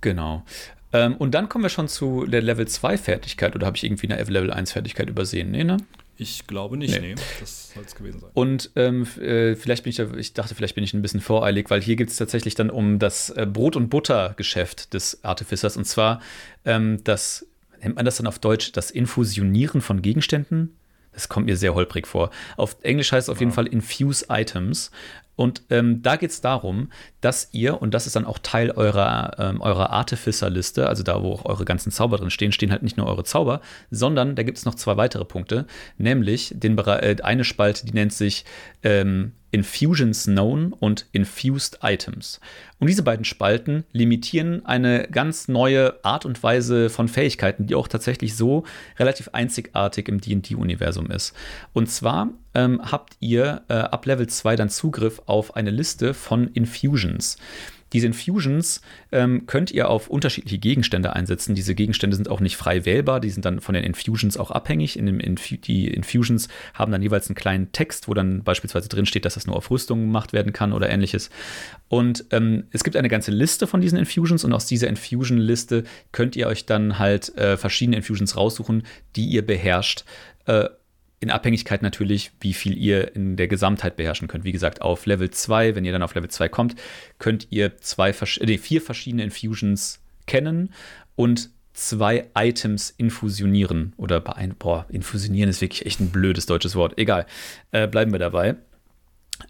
S1: Genau. Ähm, und dann kommen wir schon zu der Level 2 Fertigkeit oder habe ich irgendwie eine Level 1 Fertigkeit übersehen? Nee, ne?
S2: Ich glaube nicht, nee. nee. Das soll es gewesen sein.
S1: Und ähm, äh, vielleicht bin ich da, ich dachte, vielleicht bin ich ein bisschen voreilig, weil hier geht es tatsächlich dann um das äh, Brot- und Butter-Geschäft des Artificers. Und zwar ähm, das, nennt man das dann auf Deutsch, das Infusionieren von Gegenständen? Das kommt mir sehr holprig vor. Auf Englisch heißt es auf ja. jeden Fall Infuse Items. Und ähm, da geht es darum, dass ihr, und das ist dann auch Teil eurer, ähm, eurer Artificer-Liste, also da, wo auch eure ganzen Zauber drin stehen, stehen halt nicht nur eure Zauber, sondern da gibt es noch zwei weitere Punkte, nämlich den, äh, eine Spalte, die nennt sich ähm, Infusions Known und Infused Items. Und diese beiden Spalten limitieren eine ganz neue Art und Weise von Fähigkeiten, die auch tatsächlich so relativ einzigartig im DD-Universum ist. Und zwar ähm, habt ihr äh, ab Level 2 dann Zugriff auf eine Liste von Infusions. Diese Infusions ähm, könnt ihr auf unterschiedliche Gegenstände einsetzen. Diese Gegenstände sind auch nicht frei wählbar, die sind dann von den Infusions auch abhängig. In dem Infu die Infusions haben dann jeweils einen kleinen Text, wo dann beispielsweise drin steht, dass das nur auf Rüstung gemacht werden kann oder ähnliches. Und ähm, es gibt eine ganze Liste von diesen Infusions und aus dieser Infusion-Liste könnt ihr euch dann halt äh, verschiedene Infusions raussuchen, die ihr beherrscht. Äh, in Abhängigkeit natürlich, wie viel ihr in der Gesamtheit beherrschen könnt. Wie gesagt, auf Level 2, wenn ihr dann auf Level 2 kommt, könnt ihr zwei, nee, vier verschiedene Infusions kennen und zwei Items infusionieren. Oder bei ein, boah, infusionieren ist wirklich echt ein blödes deutsches Wort. Egal, äh, bleiben wir dabei.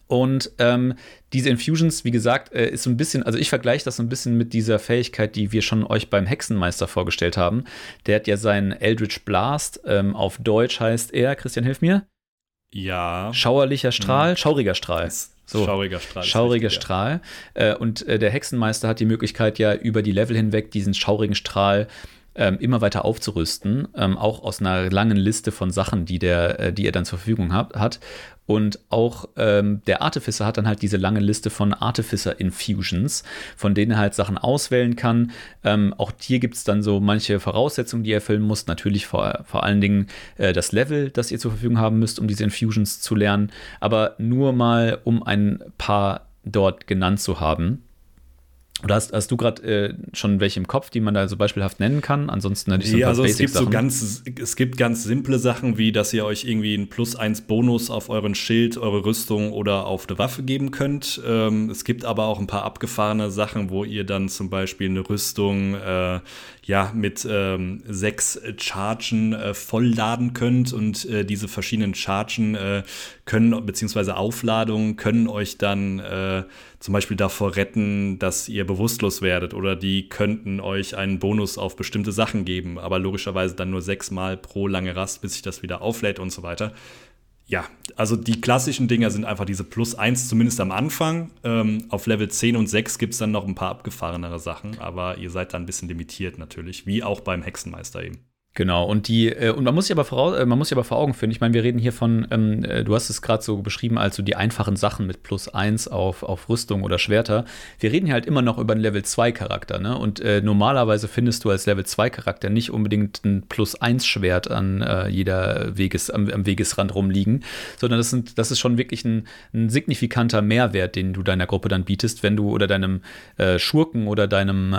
S1: Und ähm, diese Infusions, wie gesagt, äh, ist so ein bisschen, also ich vergleiche das so ein bisschen mit dieser Fähigkeit, die wir schon euch beim Hexenmeister vorgestellt haben. Der hat ja seinen Eldritch Blast, ähm, auf Deutsch heißt er, Christian, hilf mir.
S2: Ja.
S1: Schauerlicher Strahl, hm. schauriger Strahl.
S2: So, schauriger Strahl.
S1: Schauriger richtig, Strahl. Ja. Äh, und äh, der Hexenmeister hat die Möglichkeit, ja über die Level hinweg diesen schaurigen Strahl ähm, immer weiter aufzurüsten, ähm, auch aus einer langen Liste von Sachen, die, der, äh, die er dann zur Verfügung hat. hat. Und auch ähm, der Artificer hat dann halt diese lange Liste von Artificer Infusions, von denen er halt Sachen auswählen kann. Ähm, auch hier gibt es dann so manche Voraussetzungen, die er erfüllen muss. Natürlich vor, vor allen Dingen äh, das Level, das ihr zur Verfügung haben müsst, um diese Infusions zu lernen. Aber nur mal, um ein paar dort genannt zu haben. Oder hast, hast du gerade äh, schon welche im Kopf, die man da so beispielhaft nennen kann? Ansonsten
S2: natürlich so ja, also es gibt so ganz, es gibt ganz simple Sachen, wie dass ihr euch irgendwie einen Plus 1 Bonus auf euren Schild, eure Rüstung oder auf eine Waffe geben könnt. Ähm, es gibt aber auch ein paar abgefahrene Sachen, wo ihr dann zum Beispiel eine Rüstung äh, ja mit ähm, sechs Chargen äh, vollladen könnt und äh, diese verschiedenen Chargen äh, können beziehungsweise Aufladungen können euch dann äh, zum Beispiel davor retten, dass ihr bewusstlos werdet oder die könnten euch einen Bonus auf bestimmte Sachen geben, aber logischerweise dann nur sechsmal pro lange Rast, bis sich das wieder auflädt und so weiter ja, also die klassischen Dinger sind einfach diese Plus 1, zumindest am Anfang. Ähm, auf Level 10 und 6 gibt es dann noch ein paar abgefahrenere Sachen, aber ihr seid da ein bisschen limitiert natürlich, wie auch beim Hexenmeister eben.
S1: Genau, und die, äh, und man muss sich aber voraus, äh, man muss sich aber vor Augen führen. Ich meine, wir reden hier von, ähm, äh, du hast es gerade so beschrieben, als so die einfachen Sachen mit plus 1 auf, auf Rüstung oder Schwerter. Wir reden hier halt immer noch über einen Level 2 Charakter, ne? Und normalerweise findest du als Level 2 Charakter nicht unbedingt ein plus 1 Schwert an jeder Weges, am, am, Wegesrand rumliegen, sondern das sind, das ist schon wirklich ein, ein, signifikanter Mehrwert, den du deiner Gruppe dann bietest, wenn du oder deinem Schurken oder deinem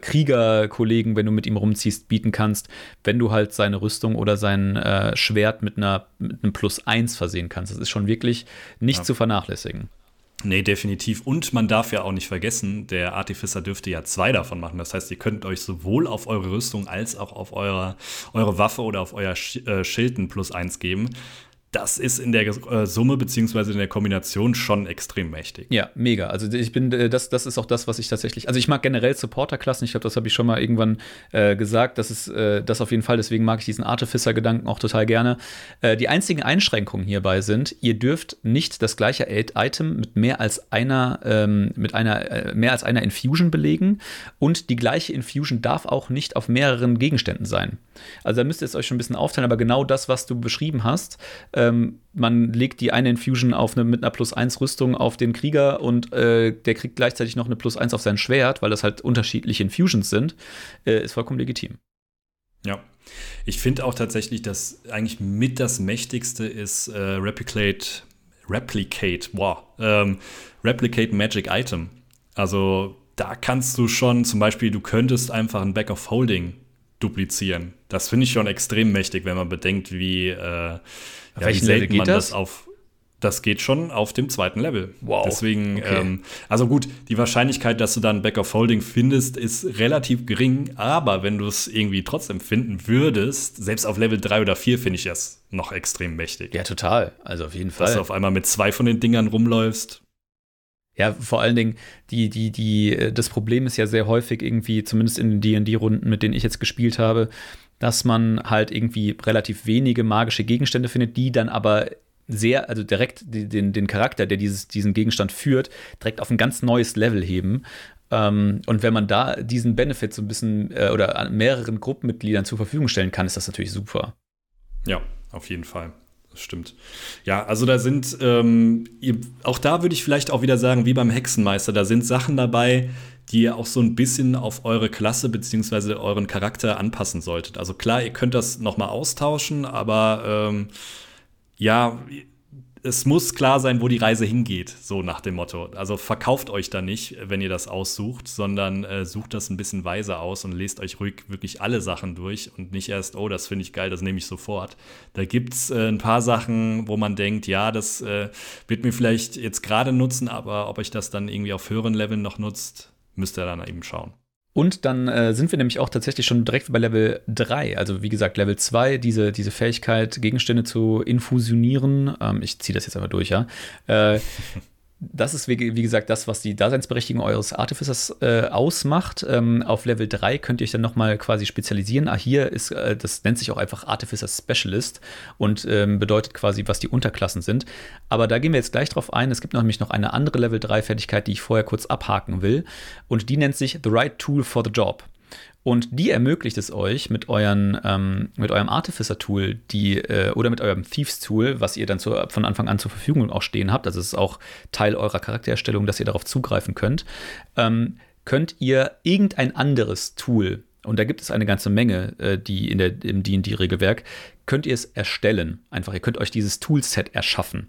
S1: Kriegerkollegen, wenn du mit ihm rumziehst, bieten kannst, wenn wenn du halt seine Rüstung oder sein äh, Schwert mit, einer, mit einem Plus 1 versehen kannst. Das ist schon wirklich nicht ja. zu vernachlässigen.
S2: Nee, definitiv. Und man darf ja auch nicht vergessen, der Artificer dürfte ja zwei davon machen. Das heißt, ihr könnt euch sowohl auf eure Rüstung als auch auf eure, eure Waffe oder auf euer äh, Schild ein plus eins geben das ist in der äh, Summe beziehungsweise in der Kombination schon extrem mächtig.
S1: Ja, mega. Also ich bin, äh, das, das ist auch das, was ich tatsächlich, also ich mag generell Supporter-Klassen, ich glaube, das habe ich schon mal irgendwann äh, gesagt, das ist äh, das auf jeden Fall, deswegen mag ich diesen Artificer-Gedanken auch total gerne. Äh, die einzigen Einschränkungen hierbei sind, ihr dürft nicht das gleiche Item mit mehr als einer, ähm, mit einer, äh, mehr als einer Infusion belegen und die gleiche Infusion darf auch nicht auf mehreren Gegenständen sein. Also da müsst ihr es euch schon ein bisschen aufteilen, aber genau das, was du beschrieben hast, ähm, man legt die eine Infusion auf eine, mit einer Plus 1 Rüstung auf den Krieger und äh, der kriegt gleichzeitig noch eine Plus 1 auf sein Schwert, weil das halt unterschiedliche Infusions sind, äh, ist vollkommen legitim.
S2: Ja. Ich finde auch tatsächlich, dass eigentlich mit das Mächtigste ist äh, Replicate, Replicate, wow, ähm, Replicate Magic Item. Also da kannst du schon, zum Beispiel, du könntest einfach ein Back of Holding duplizieren. Das finde ich schon extrem mächtig, wenn man bedenkt, wie, äh, ja, wie selten man das? das auf. Das geht schon auf dem zweiten Level. Wow. Deswegen, okay. ähm, also gut, die Wahrscheinlichkeit, dass du dann Back of Holding findest, ist relativ gering, aber wenn du es irgendwie trotzdem finden würdest, selbst auf Level 3 oder 4 finde ich das noch extrem mächtig.
S1: Ja, total. Also auf jeden Fall.
S2: Dass du auf einmal mit zwei von den Dingern rumläufst.
S1: Ja, vor allen Dingen, die, die, die, äh, das Problem ist ja sehr häufig irgendwie, zumindest in den DD-Runden, mit denen ich jetzt gespielt habe, dass man halt irgendwie relativ wenige magische Gegenstände findet, die dann aber sehr, also direkt den, den Charakter, der dieses, diesen Gegenstand führt, direkt auf ein ganz neues Level heben. Ähm, und wenn man da diesen Benefit so ein bisschen äh, oder mehreren Gruppenmitgliedern zur Verfügung stellen kann, ist das natürlich super.
S2: Ja, auf jeden Fall stimmt. Ja, also da sind, ähm, ihr, auch da würde ich vielleicht auch wieder sagen, wie beim Hexenmeister, da sind Sachen dabei, die ihr auch so ein bisschen auf eure Klasse bzw. euren Charakter anpassen solltet. Also klar, ihr könnt das nochmal austauschen, aber ähm, ja, es muss klar sein, wo die Reise hingeht, so nach dem Motto. Also verkauft euch da nicht, wenn ihr das aussucht, sondern äh, sucht das ein bisschen weiser aus und lest euch ruhig wirklich alle Sachen durch und nicht erst, oh, das finde ich geil, das nehme ich sofort. Da gibt es äh, ein paar Sachen, wo man denkt, ja, das äh, wird mir vielleicht jetzt gerade nutzen, aber ob euch das dann irgendwie auf höheren Leveln noch nutzt, müsst ihr dann eben schauen.
S1: Und dann äh, sind wir nämlich auch tatsächlich schon direkt bei Level 3. Also wie gesagt, Level 2, diese, diese Fähigkeit, Gegenstände zu infusionieren. Ähm, ich ziehe das jetzt einfach durch, ja. Äh, das ist, wie, wie, gesagt, das, was die Daseinsberechtigung eures Artificers äh, ausmacht. Ähm, auf Level 3 könnt ihr euch dann nochmal quasi spezialisieren. Ah, hier ist, äh, das nennt sich auch einfach Artificer Specialist und ähm, bedeutet quasi, was die Unterklassen sind. Aber da gehen wir jetzt gleich drauf ein. Es gibt nämlich noch eine andere Level 3 Fertigkeit, die ich vorher kurz abhaken will. Und die nennt sich The Right Tool for the Job. Und die ermöglicht es euch mit, euren, ähm, mit eurem Artificer-Tool die, äh, oder mit eurem Thieves-Tool, was ihr dann zu, von Anfang an zur Verfügung auch stehen habt, also es ist auch Teil eurer Charaktererstellung, dass ihr darauf zugreifen könnt, ähm, könnt ihr irgendein anderes Tool, und da gibt es eine ganze Menge, äh, die in der, im D&D-Regelwerk, könnt ihr es erstellen. Einfach, ihr könnt euch dieses Toolset erschaffen.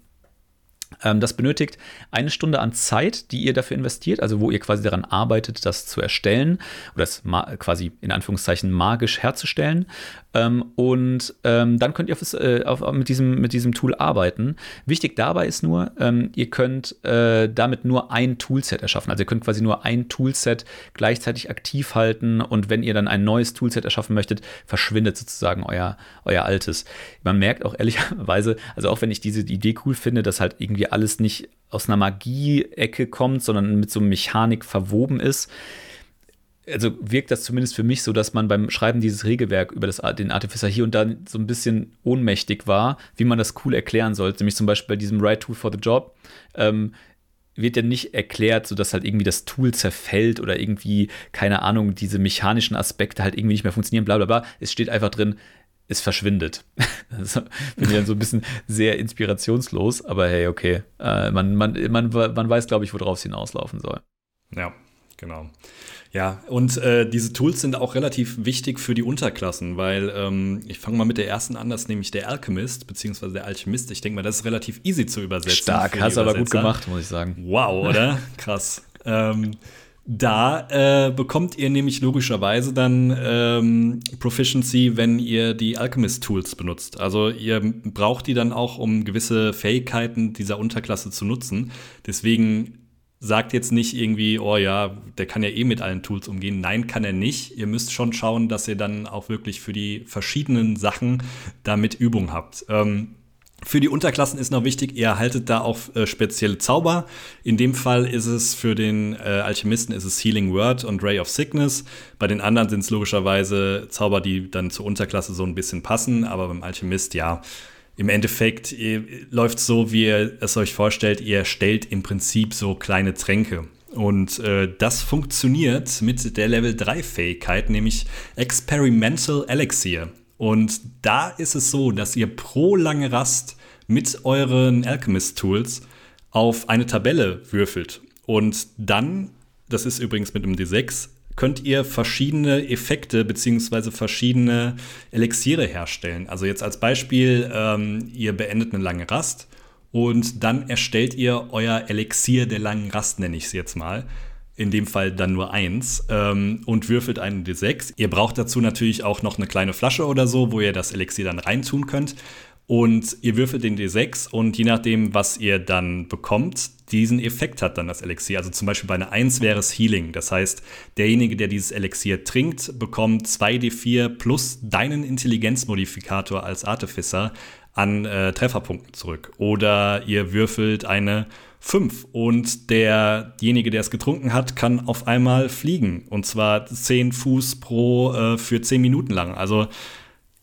S1: Ähm, das benötigt eine Stunde an Zeit, die ihr dafür investiert, also wo ihr quasi daran arbeitet, das zu erstellen oder das quasi in Anführungszeichen magisch herzustellen. Ähm, und ähm, dann könnt ihr auf, äh, auf, mit, diesem, mit diesem Tool arbeiten. Wichtig dabei ist nur, ihr könnt äh, damit nur ein Toolset erschaffen. Also ihr könnt quasi nur ein Toolset gleichzeitig aktiv halten und wenn ihr dann ein neues Toolset erschaffen möchtet, verschwindet sozusagen euer, euer altes. Man merkt auch ehrlicherweise, also auch wenn ich diese Idee cool finde, dass halt irgendwie alles nicht aus einer Magie-Ecke kommt, sondern mit so Mechanik verwoben ist, also wirkt das zumindest für mich so, dass man beim Schreiben dieses Regelwerk über das, den Artificer hier und da so ein bisschen ohnmächtig war, wie man das cool erklären sollte. Nämlich zum Beispiel bei diesem Right Tool for the Job ähm, wird ja nicht erklärt, sodass halt irgendwie das Tool zerfällt oder irgendwie, keine Ahnung, diese mechanischen Aspekte halt irgendwie nicht mehr funktionieren, bla bla bla. Es steht einfach drin, es verschwindet. Das bin ich dann so ein bisschen sehr inspirationslos, aber hey, okay. Äh, man, man, man, man weiß, glaube ich, worauf es hinauslaufen soll.
S2: Ja, genau. Ja, und äh, diese Tools sind auch relativ wichtig für die Unterklassen, weil ähm, ich fange mal mit der ersten an, das ist nämlich der Alchemist, beziehungsweise der Alchemist. Ich denke mal, das ist relativ easy zu übersetzen.
S1: Stark, hast aber gut gemacht, muss ich sagen.
S2: Wow, oder? Krass. ähm, Da äh, bekommt ihr nämlich logischerweise dann ähm, Proficiency, wenn ihr die Alchemist-Tools benutzt. Also ihr braucht die dann auch, um gewisse Fähigkeiten dieser Unterklasse zu nutzen. Deswegen sagt jetzt nicht irgendwie, oh ja, der kann ja eh mit allen Tools umgehen. Nein, kann er nicht. Ihr müsst schon schauen, dass ihr dann auch wirklich für die verschiedenen Sachen damit Übung habt. Ähm, für die Unterklassen ist noch wichtig, ihr erhaltet da auch äh, spezielle Zauber. In dem Fall ist es für den äh, Alchemisten ist es Healing Word und Ray of Sickness. Bei den anderen sind es logischerweise Zauber, die dann zur Unterklasse so ein bisschen passen, aber beim Alchemist, ja, im Endeffekt läuft es so, wie ihr es euch vorstellt, ihr stellt im Prinzip so kleine Tränke. Und äh, das funktioniert mit der Level 3 Fähigkeit, nämlich Experimental Elixir. Und da ist es so, dass ihr pro lange Rast mit euren Alchemist-Tools auf eine Tabelle würfelt. Und dann, das ist übrigens mit dem D6, könnt ihr verschiedene Effekte bzw. verschiedene Elixiere herstellen. Also jetzt als Beispiel, ähm, ihr beendet eine lange Rast und dann erstellt ihr euer Elixier der langen Rast, nenne ich es jetzt mal in dem Fall dann nur eins, ähm, und würfelt einen D6. Ihr braucht dazu natürlich auch noch eine kleine Flasche oder so, wo ihr das Elixier dann reintun könnt. Und ihr würfelt den D6 und je nachdem, was ihr dann bekommt, diesen Effekt hat dann das Elixier. Also zum Beispiel bei einer 1 wäre es Healing. Das heißt, derjenige, der dieses Elixier trinkt, bekommt 2d4 plus deinen Intelligenzmodifikator als Artificer an äh, Trefferpunkten zurück. Oder ihr würfelt eine 5 und derjenige, der es getrunken hat, kann auf einmal fliegen. Und zwar 10 Fuß pro äh, für 10 Minuten lang. Also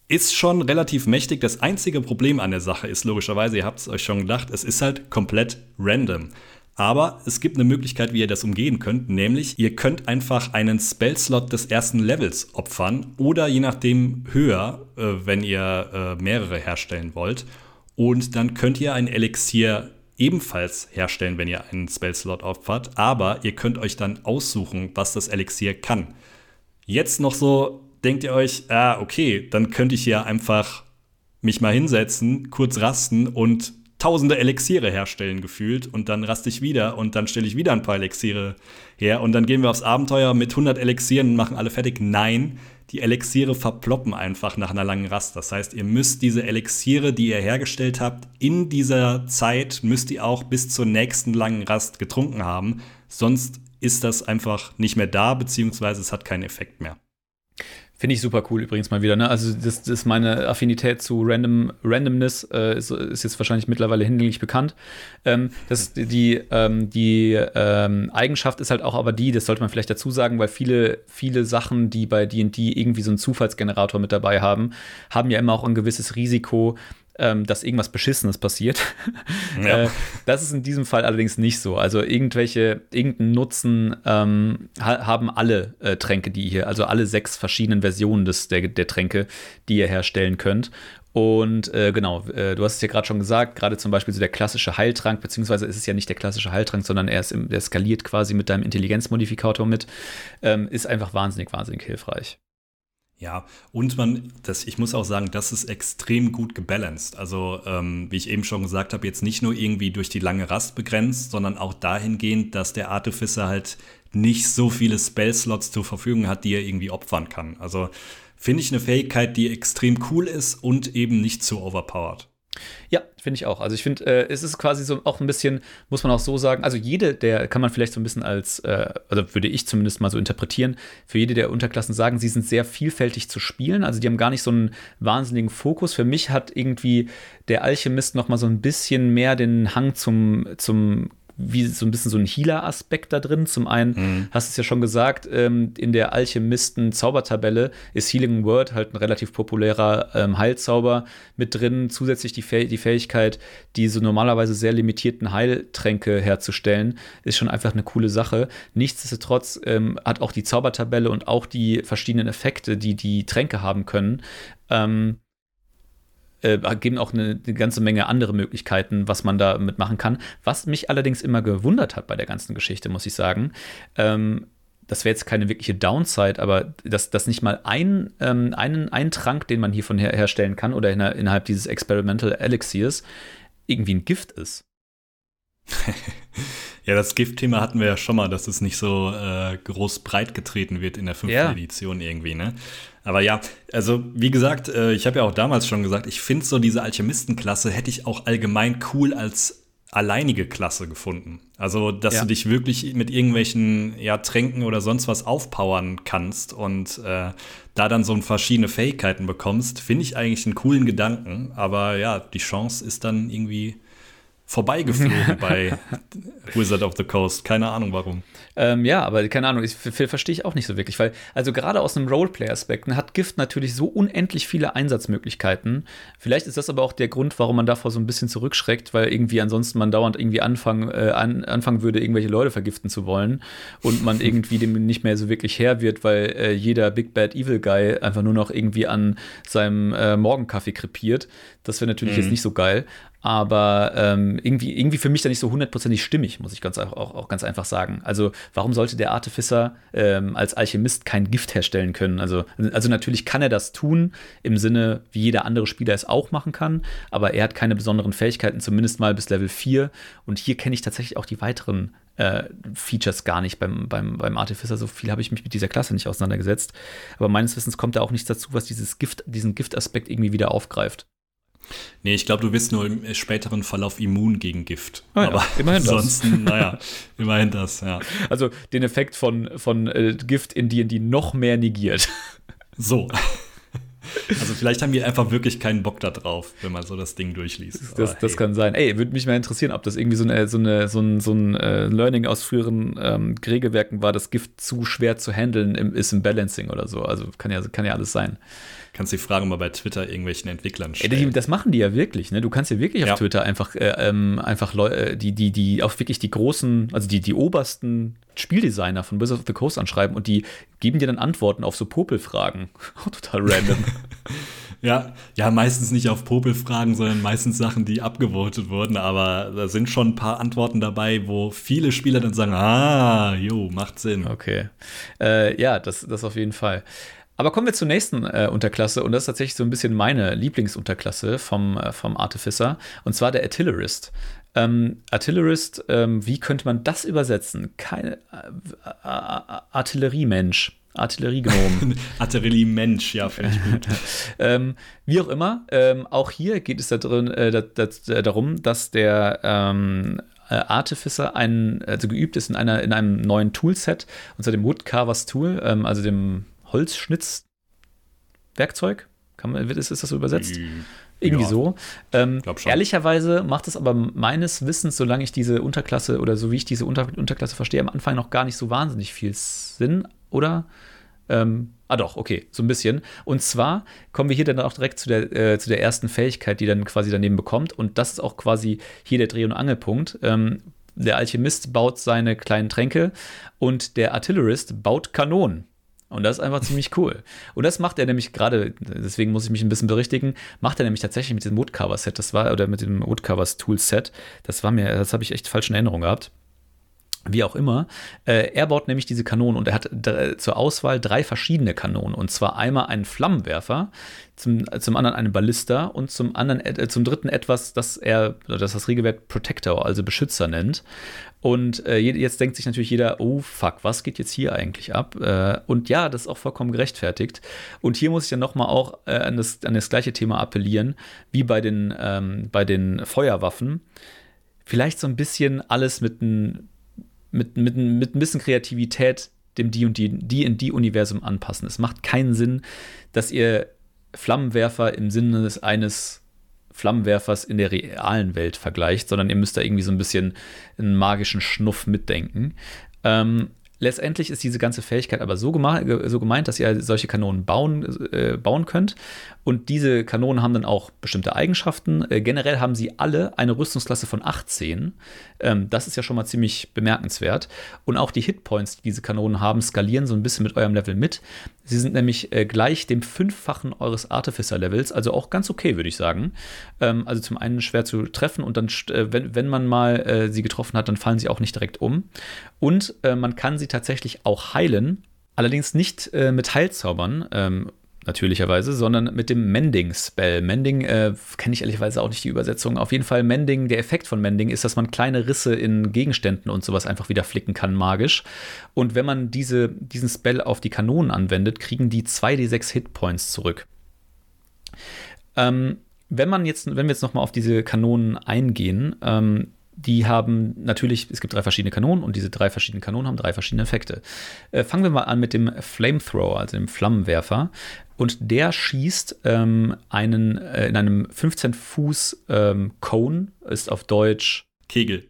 S2: ist schon relativ mächtig. Das einzige Problem an der Sache ist logischerweise, ihr habt es euch schon gedacht, es ist halt komplett random. Aber es gibt eine Möglichkeit, wie ihr das umgehen könnt, nämlich ihr könnt einfach einen Spellslot des ersten Levels opfern oder je nachdem höher, äh, wenn ihr äh, mehrere herstellen wollt. Und dann könnt ihr ein Elixier ebenfalls herstellen, wenn ihr einen Spellslot opfert, aber ihr könnt euch dann aussuchen, was das Elixier kann. Jetzt noch so denkt ihr euch, ah, okay, dann könnte ich ja einfach mich mal hinsetzen, kurz rasten und tausende Elixiere herstellen gefühlt und dann raste ich wieder und dann stelle ich wieder ein paar Elixiere her und dann gehen wir aufs Abenteuer mit 100 Elixieren und machen alle fertig. Nein, die Elixiere verploppen einfach nach einer langen Rast. Das heißt, ihr müsst diese Elixiere, die ihr hergestellt habt, in dieser Zeit müsst ihr auch bis zur nächsten langen Rast getrunken haben. Sonst ist das einfach nicht mehr da, beziehungsweise es hat keinen Effekt mehr.
S1: Finde ich super cool übrigens mal wieder. Ne? Also das, das ist meine Affinität zu Random, Randomness äh, ist, ist, jetzt wahrscheinlich mittlerweile hinlänglich bekannt. Ähm, das, die ähm, die ähm, Eigenschaft ist halt auch aber die, das sollte man vielleicht dazu sagen, weil viele, viele Sachen, die bei D&D irgendwie so einen Zufallsgenerator mit dabei haben, haben ja immer auch ein gewisses Risiko, ähm, dass irgendwas Beschissenes passiert. Ja. äh, das ist in diesem Fall allerdings nicht so. Also irgendwelche, irgendeinen Nutzen ähm, ha haben alle äh, Tränke, die ihr, also alle sechs verschiedenen Versionen des, der, der Tränke, die ihr herstellen könnt. Und äh, genau, äh, du hast es ja gerade schon gesagt, gerade zum Beispiel so der klassische Heiltrank, beziehungsweise ist es ja nicht der klassische Heiltrank, sondern er, ist im, der skaliert quasi mit deinem Intelligenzmodifikator mit, ähm, ist einfach wahnsinnig, wahnsinnig hilfreich.
S2: Ja, und man, das, ich muss auch sagen, das ist extrem gut gebalanced. Also, ähm, wie ich eben schon gesagt habe, jetzt nicht nur irgendwie durch die lange Rast begrenzt, sondern auch dahingehend, dass der Artificer halt nicht so viele Spell-Slots zur Verfügung hat, die er irgendwie opfern kann. Also, finde ich eine Fähigkeit, die extrem cool ist und eben nicht zu overpowered.
S1: Ja, finde ich auch. Also ich finde, äh, es ist quasi so auch ein bisschen, muss man auch so sagen, also jede, der kann man vielleicht so ein bisschen als, äh, oder würde ich zumindest mal so interpretieren, für jede der Unterklassen sagen, sie sind sehr vielfältig zu spielen. Also die haben gar nicht so einen wahnsinnigen Fokus. Für mich hat irgendwie der Alchemist noch mal so ein bisschen mehr den Hang zum, zum wie so ein bisschen so ein Healer-Aspekt da drin. Zum einen, mhm. hast du es ja schon gesagt, ähm, in der Alchemisten-Zaubertabelle ist Healing Word halt ein relativ populärer ähm, Heilzauber mit drin. Zusätzlich die, Fäh die Fähigkeit, diese normalerweise sehr limitierten Heiltränke herzustellen, ist schon einfach eine coole Sache. Nichtsdestotrotz ähm, hat auch die Zaubertabelle und auch die verschiedenen Effekte, die die Tränke haben können, ähm, äh, geben auch eine, eine, ganze Menge andere Möglichkeiten, was man da mitmachen kann. Was mich allerdings immer gewundert hat bei der ganzen Geschichte, muss ich sagen, ähm, das wäre jetzt keine wirkliche Downside, aber dass, dass nicht mal ein, ähm, einen, ein Trank, den man hiervon her herstellen kann oder in, innerhalb dieses Experimental Elixiers, irgendwie ein Gift ist.
S2: ja, das Gift-Thema hatten wir ja schon mal, dass es nicht so äh, groß breit getreten wird in der fünften ja. Edition irgendwie, ne? Aber ja, also wie gesagt, äh, ich habe ja auch damals schon gesagt, ich finde so diese Alchemistenklasse hätte ich auch allgemein cool als alleinige Klasse gefunden. Also, dass ja. du dich wirklich mit irgendwelchen ja, Tränken oder sonst was aufpowern kannst und äh, da dann so verschiedene Fähigkeiten bekommst, finde ich eigentlich einen coolen Gedanken. Aber ja, die Chance ist dann irgendwie vorbeigeflogen bei Wizard of the Coast. Keine Ahnung warum.
S1: Ähm, ja, aber keine Ahnung, ich verstehe ich auch nicht so wirklich, weil, also gerade aus einem Roleplay-Aspekt hat Gift natürlich so unendlich viele Einsatzmöglichkeiten. Vielleicht ist das aber auch der Grund, warum man davor so ein bisschen zurückschreckt, weil irgendwie ansonsten man dauernd irgendwie anfangen, äh, an, anfangen würde, irgendwelche Leute vergiften zu wollen und man irgendwie dem nicht mehr so wirklich her wird, weil äh, jeder Big Bad Evil Guy einfach nur noch irgendwie an seinem äh, Morgenkaffee krepiert. Das wäre natürlich mhm. jetzt nicht so geil aber ähm, irgendwie, irgendwie für mich da nicht so hundertprozentig stimmig, muss ich ganz auch, auch ganz einfach sagen. Also, warum sollte der Artificer ähm, als Alchemist kein Gift herstellen können? Also, also, natürlich kann er das tun, im Sinne, wie jeder andere Spieler es auch machen kann, aber er hat keine besonderen Fähigkeiten, zumindest mal bis Level 4. Und hier kenne ich tatsächlich auch die weiteren äh, Features gar nicht beim, beim, beim Artificer. So viel habe ich mich mit dieser Klasse nicht auseinandergesetzt. Aber meines Wissens kommt da auch nichts dazu, was dieses Gift, diesen Giftaspekt irgendwie wieder aufgreift.
S2: Nee, ich glaube, du bist nur im späteren Verlauf immun gegen Gift.
S1: Ah, ja, Aber immerhin
S2: ansonsten, das. naja, immerhin das, ja.
S1: Also den Effekt von, von äh, Gift in D&D noch mehr negiert.
S2: So. Also vielleicht haben wir einfach wirklich keinen Bock da drauf, wenn man so das Ding durchliest.
S1: Das, das, das kann sein. Ey, würde mich mal interessieren, ob das irgendwie so, eine, so, eine, so ein, so ein äh, Learning aus früheren ähm, Regelwerken war, dass Gift zu schwer zu handeln im, ist im Balancing oder so. Also kann ja, kann ja alles sein.
S2: Kannst die Frage mal bei Twitter irgendwelchen Entwicklern stellen.
S1: Ey, das machen die ja wirklich, ne? Du kannst ja wirklich ja. auf Twitter einfach, äh, ähm, einfach Leute, äh, die, die, die auch wirklich die großen, also die, die obersten Spieldesigner von Wizard of the Coast anschreiben und die geben dir dann Antworten auf so Popelfragen. Total random.
S2: Ja, ja, meistens nicht auf Popelfragen, sondern meistens Sachen, die abgevotet wurden. Aber da sind schon ein paar Antworten dabei, wo viele Spieler dann sagen: Ah, jo, macht Sinn.
S1: Okay. Äh, ja, das, das auf jeden Fall. Aber kommen wir zur nächsten äh, Unterklasse und das ist tatsächlich so ein bisschen meine Lieblingsunterklasse vom, äh, vom Artificer und zwar der Artillerist. Ähm, Artillerist, ähm, wie könnte man das übersetzen? Keine äh, äh Artilleriemensch. Artilleriegenom.
S2: Artilleriemensch, ja, finde ich gut.
S1: ähm, wie auch immer, ähm, auch hier geht es da drin, äh, da, da, äh, darum, dass der ähm, Artificer ein, also geübt ist in, einer, in einem neuen Toolset, und zwar dem Woodcarvers Tool, ähm, also dem Holzschnitzwerkzeug. Kann man, ist, ist das so übersetzt? Mhm. Irgendwie ja, so. Ähm, ehrlicherweise macht es aber meines Wissens, solange ich diese Unterklasse oder so wie ich diese Unter Unterklasse verstehe, am Anfang noch gar nicht so wahnsinnig viel Sinn, oder? Ähm, ah doch, okay, so ein bisschen. Und zwar kommen wir hier dann auch direkt zu der, äh, zu der ersten Fähigkeit, die dann quasi daneben bekommt. Und das ist auch quasi hier der Dreh- und Angelpunkt. Ähm, der Alchemist baut seine kleinen Tränke und der Artillerist baut Kanonen. Und das ist einfach ziemlich cool. Und das macht er nämlich gerade, deswegen muss ich mich ein bisschen berichtigen, macht er nämlich tatsächlich mit dem Woodcover-Set, das war, oder mit dem Woodcovers-Tool-Set, das war mir, das habe ich echt falsch in Erinnerung gehabt. Wie auch immer. Äh, er baut nämlich diese Kanonen und er hat zur Auswahl drei verschiedene Kanonen. Und zwar einmal einen Flammenwerfer, zum, zum anderen eine Ballista und zum anderen äh, zum dritten etwas, das er, das das Regelwerk Protector, also Beschützer nennt. Und äh, jetzt denkt sich natürlich jeder, oh fuck, was geht jetzt hier eigentlich ab? Äh, und ja, das ist auch vollkommen gerechtfertigt. Und hier muss ich dann nochmal auch äh, an, das, an das gleiche Thema appellieren, wie bei den, ähm, bei den Feuerwaffen. Vielleicht so ein bisschen alles mit, ein, mit, mit, mit ein bisschen Kreativität dem D&D-Universum anpassen. Es macht keinen Sinn, dass ihr Flammenwerfer im Sinne eines Flammenwerfers in der realen Welt vergleicht, sondern ihr müsst da irgendwie so ein bisschen einen magischen Schnuff mitdenken. Ähm, Letztendlich ist diese ganze Fähigkeit aber so, so gemeint, dass ihr solche Kanonen bauen, äh, bauen könnt. Und diese Kanonen haben dann auch bestimmte Eigenschaften. Äh, generell haben sie alle eine Rüstungsklasse von 18. Ähm, das ist ja schon mal ziemlich bemerkenswert. Und auch die Hitpoints, die diese Kanonen haben, skalieren so ein bisschen mit eurem Level mit. Sie sind nämlich äh, gleich dem Fünffachen eures Artificer-Levels, also auch ganz okay, würde ich sagen. Ähm, also zum einen schwer zu treffen und dann, äh, wenn, wenn man mal äh, sie getroffen hat, dann fallen sie auch nicht direkt um. Und äh, man kann sie tatsächlich auch heilen, allerdings nicht äh, mit Heilzaubern. Ähm, natürlicherweise, sondern mit dem Mending-Spell. Mending äh, kenne ich ehrlicherweise auch nicht die Übersetzung. Auf jeden Fall Mending, der Effekt von Mending ist, dass man kleine Risse in Gegenständen und sowas einfach wieder flicken kann, magisch. Und wenn man diese, diesen Spell auf die Kanonen anwendet, kriegen die 2d6 Hitpoints zurück. Ähm, wenn man jetzt, wenn wir jetzt nochmal auf diese Kanonen eingehen, ähm, die haben natürlich, es gibt drei verschiedene Kanonen und diese drei verschiedenen Kanonen haben drei verschiedene Effekte. Äh, fangen wir mal an mit dem Flamethrower, also dem Flammenwerfer. Und der schießt ähm, einen äh, in einem 15 Fuß ähm, Cone, ist auf Deutsch
S2: Kegel.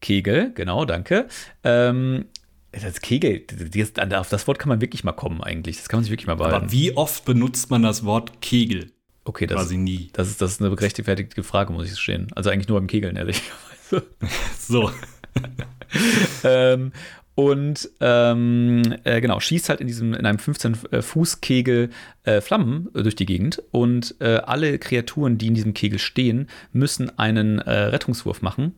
S1: Kegel, genau, danke. Ähm, das Kegel, das, auf das Wort kann man wirklich mal kommen eigentlich. Das kann man sich wirklich mal behalten.
S2: Aber wie oft benutzt man das Wort Kegel?
S1: Okay, das,
S2: Quasi nie.
S1: Das ist, das ist eine berechtigte Frage, muss ich gestehen. Also eigentlich nur beim Kegeln, ehrlicherweise.
S2: so.
S1: ähm, und ähm, äh, genau, schießt halt in diesem, in einem 15-Fuß-Kegel äh, Flammen durch die Gegend und äh, alle Kreaturen, die in diesem Kegel stehen, müssen einen äh, Rettungswurf machen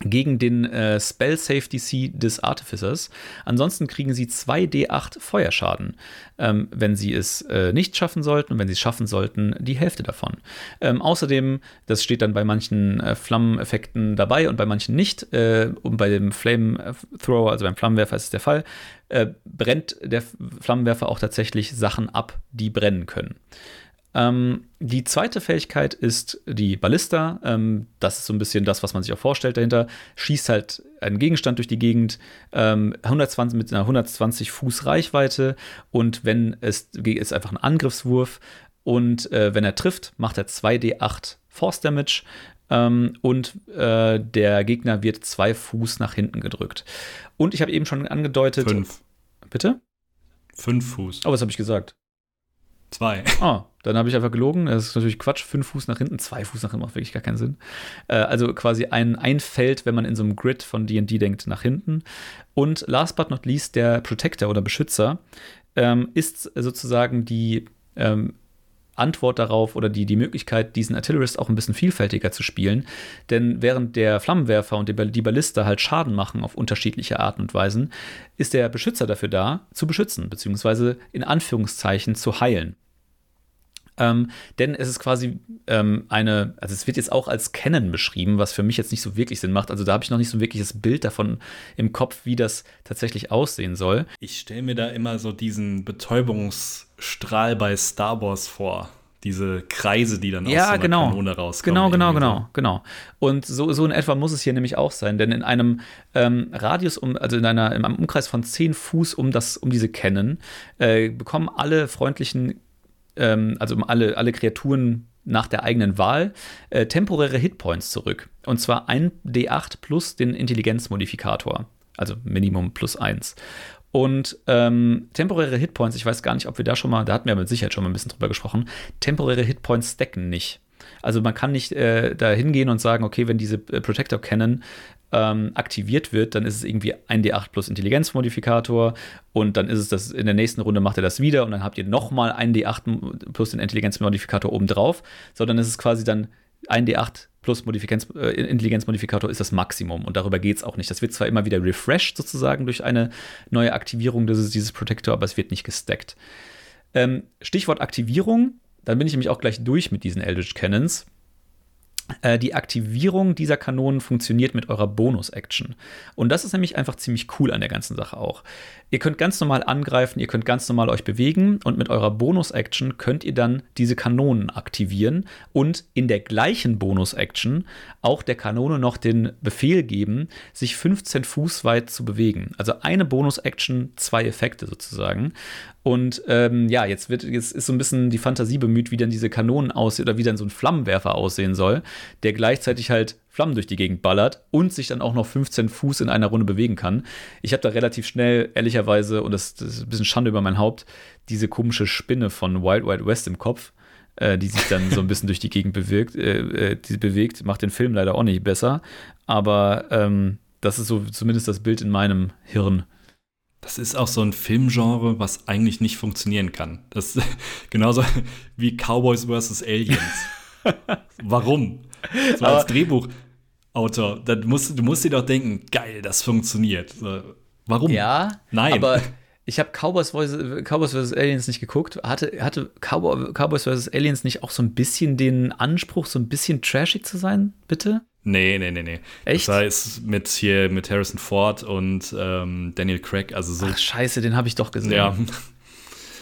S1: gegen den äh, Spell Safe DC des Artificers. Ansonsten kriegen sie 2d8 Feuerschaden, ähm, wenn sie es äh, nicht schaffen sollten und wenn sie es schaffen sollten, die Hälfte davon. Ähm, außerdem, das steht dann bei manchen äh, Flammeneffekten dabei und bei manchen nicht, äh, und bei dem Flame Thrower, also beim Flammenwerfer ist es der Fall, äh, brennt der Flammenwerfer auch tatsächlich Sachen ab, die brennen können. Ähm, die zweite Fähigkeit ist die Ballista. Ähm, das ist so ein bisschen das, was man sich auch vorstellt dahinter. Schießt halt einen Gegenstand durch die Gegend, ähm, 120, mit einer 120 Fuß Reichweite und wenn es ist einfach ein Angriffswurf und äh, wenn er trifft, macht er 2d8 Force Damage ähm, und äh, der Gegner wird zwei Fuß nach hinten gedrückt. Und ich habe eben schon angedeutet.
S2: Fünf.
S1: Bitte?
S2: Fünf Fuß.
S1: Oh, was habe ich gesagt?
S2: Zwei.
S1: Ah, dann habe ich einfach gelogen. Das ist natürlich Quatsch. Fünf Fuß nach hinten, zwei Fuß nach hinten macht wirklich gar keinen Sinn. Äh, also quasi ein, ein Feld, wenn man in so einem Grid von DD denkt, nach hinten. Und last but not least, der Protector oder Beschützer ähm, ist sozusagen die ähm, Antwort darauf oder die, die Möglichkeit, diesen Artillerist auch ein bisschen vielfältiger zu spielen. Denn während der Flammenwerfer und die Ballista halt Schaden machen auf unterschiedliche Arten und Weisen, ist der Beschützer dafür da, zu beschützen, beziehungsweise in Anführungszeichen zu heilen. Ähm, denn es ist quasi ähm, eine, also es wird jetzt auch als Canon beschrieben, was für mich jetzt nicht so wirklich Sinn macht. Also da habe ich noch nicht so ein wirkliches Bild davon im Kopf, wie das tatsächlich aussehen soll.
S2: Ich stelle mir da immer so diesen Betäubungsstrahl bei Star Wars vor diese Kreise, die dann
S1: ja,
S2: aus so einer
S1: genau.
S2: Kanone rauskommen.
S1: Genau, genau, genau,
S2: so.
S1: genau. Und so, so in etwa muss es hier nämlich auch sein, denn in einem ähm, Radius, um, also in einer, in einem Umkreis von 10 Fuß um, das, um diese Cannon, äh, bekommen alle freundlichen ähm, also um alle, alle Kreaturen nach der eigenen Wahl, äh, temporäre Hitpoints zurück. Und zwar ein D8 plus den Intelligenzmodifikator. Also Minimum plus 1. Und ähm, temporäre Hitpoints, ich weiß gar nicht, ob wir da schon mal, da hatten wir mit Sicherheit schon mal ein bisschen drüber gesprochen, temporäre Hitpoints stacken nicht. Also man kann nicht äh, da hingehen und sagen, okay, wenn diese äh, Protector Cannon ähm, aktiviert wird, dann ist es irgendwie ein D8 plus Intelligenzmodifikator und dann ist es das, in der nächsten Runde macht er das wieder und dann habt ihr nochmal ein D8 plus den Intelligenzmodifikator obendrauf, sondern es ist quasi dann ein D8 plus Modifikanz, äh, Intelligenzmodifikator ist das Maximum und darüber geht es auch nicht. Das wird zwar immer wieder refreshed sozusagen durch eine neue Aktivierung dieses, dieses Protector, aber es wird nicht gestackt. Ähm, Stichwort Aktivierung, dann bin ich nämlich auch gleich durch mit diesen Eldritch Cannons. Äh, die Aktivierung dieser Kanonen funktioniert mit eurer Bonus-Action. Und das ist nämlich einfach ziemlich cool an der ganzen Sache auch. Ihr könnt ganz normal angreifen, ihr könnt ganz normal euch bewegen und mit eurer Bonus-Action könnt ihr dann diese Kanonen aktivieren und in der gleichen Bonus-Action auch der Kanone noch den Befehl geben, sich 15 Fuß weit zu bewegen. Also eine Bonus-Action, zwei Effekte sozusagen. Und ähm, ja, jetzt, wird, jetzt ist so ein bisschen die Fantasie bemüht, wie dann diese Kanonen aussehen oder wie dann so ein Flammenwerfer aussehen soll, der gleichzeitig halt Flammen durch die Gegend ballert und sich dann auch noch 15 Fuß in einer Runde bewegen kann. Ich habe da relativ schnell, ehrlicherweise, und das, das, ist ein bisschen Schande über mein Haupt, diese komische Spinne von Wild Wild West im Kopf, äh, die sich dann so ein bisschen durch die Gegend bewegt, äh, äh, die bewegt, macht den Film leider auch nicht besser. Aber ähm, das ist so zumindest das Bild in meinem Hirn.
S2: Das ist auch so ein Filmgenre, was eigentlich nicht funktionieren kann. Das ist genauso wie Cowboys vs. Aliens. Warum? So als Drehbuch. Autor, dann musst, du musst dir doch denken, geil, das funktioniert. Warum?
S1: Ja,
S2: Nein.
S1: aber ich habe Cowboys, Cowboys vs. Aliens nicht geguckt. Hatte, hatte Cowboy, Cowboys vs. Aliens nicht auch so ein bisschen den Anspruch, so ein bisschen trashig zu sein, bitte?
S2: Nee, nee, nee, nee.
S1: Echt?
S2: Das heißt mit hier mit Harrison Ford und ähm, Daniel Craig, also so.
S1: Ach, scheiße, den habe ich doch gesehen.
S2: Ja.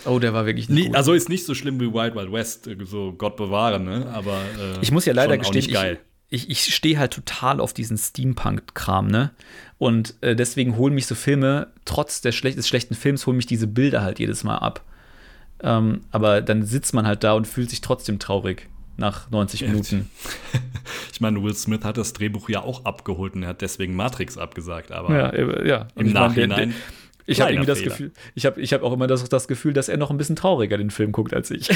S1: Oh, der war wirklich
S2: nicht. Nie, also ist nicht so schlimm wie Wild Wild West, so Gott bewahre, ne? Aber äh,
S1: ich muss ja leider gestehen,
S2: geil.
S1: ich, ich, ich stehe halt total auf diesen Steampunk-Kram, ne? Und äh, deswegen holen mich so Filme, trotz des, schlech des schlechten Films, holen mich diese Bilder halt jedes Mal ab. Ähm, aber dann sitzt man halt da und fühlt sich trotzdem traurig nach 90 Minuten.
S2: ich meine, Will Smith hat das Drehbuch ja auch abgeholt und er hat deswegen Matrix abgesagt, aber
S1: ja, ja.
S2: im Nachhinein. Meine, der, der,
S1: ich habe irgendwie das Gefühl, ich habe ich hab auch immer das, das Gefühl, dass er noch ein bisschen trauriger den Film guckt als ich.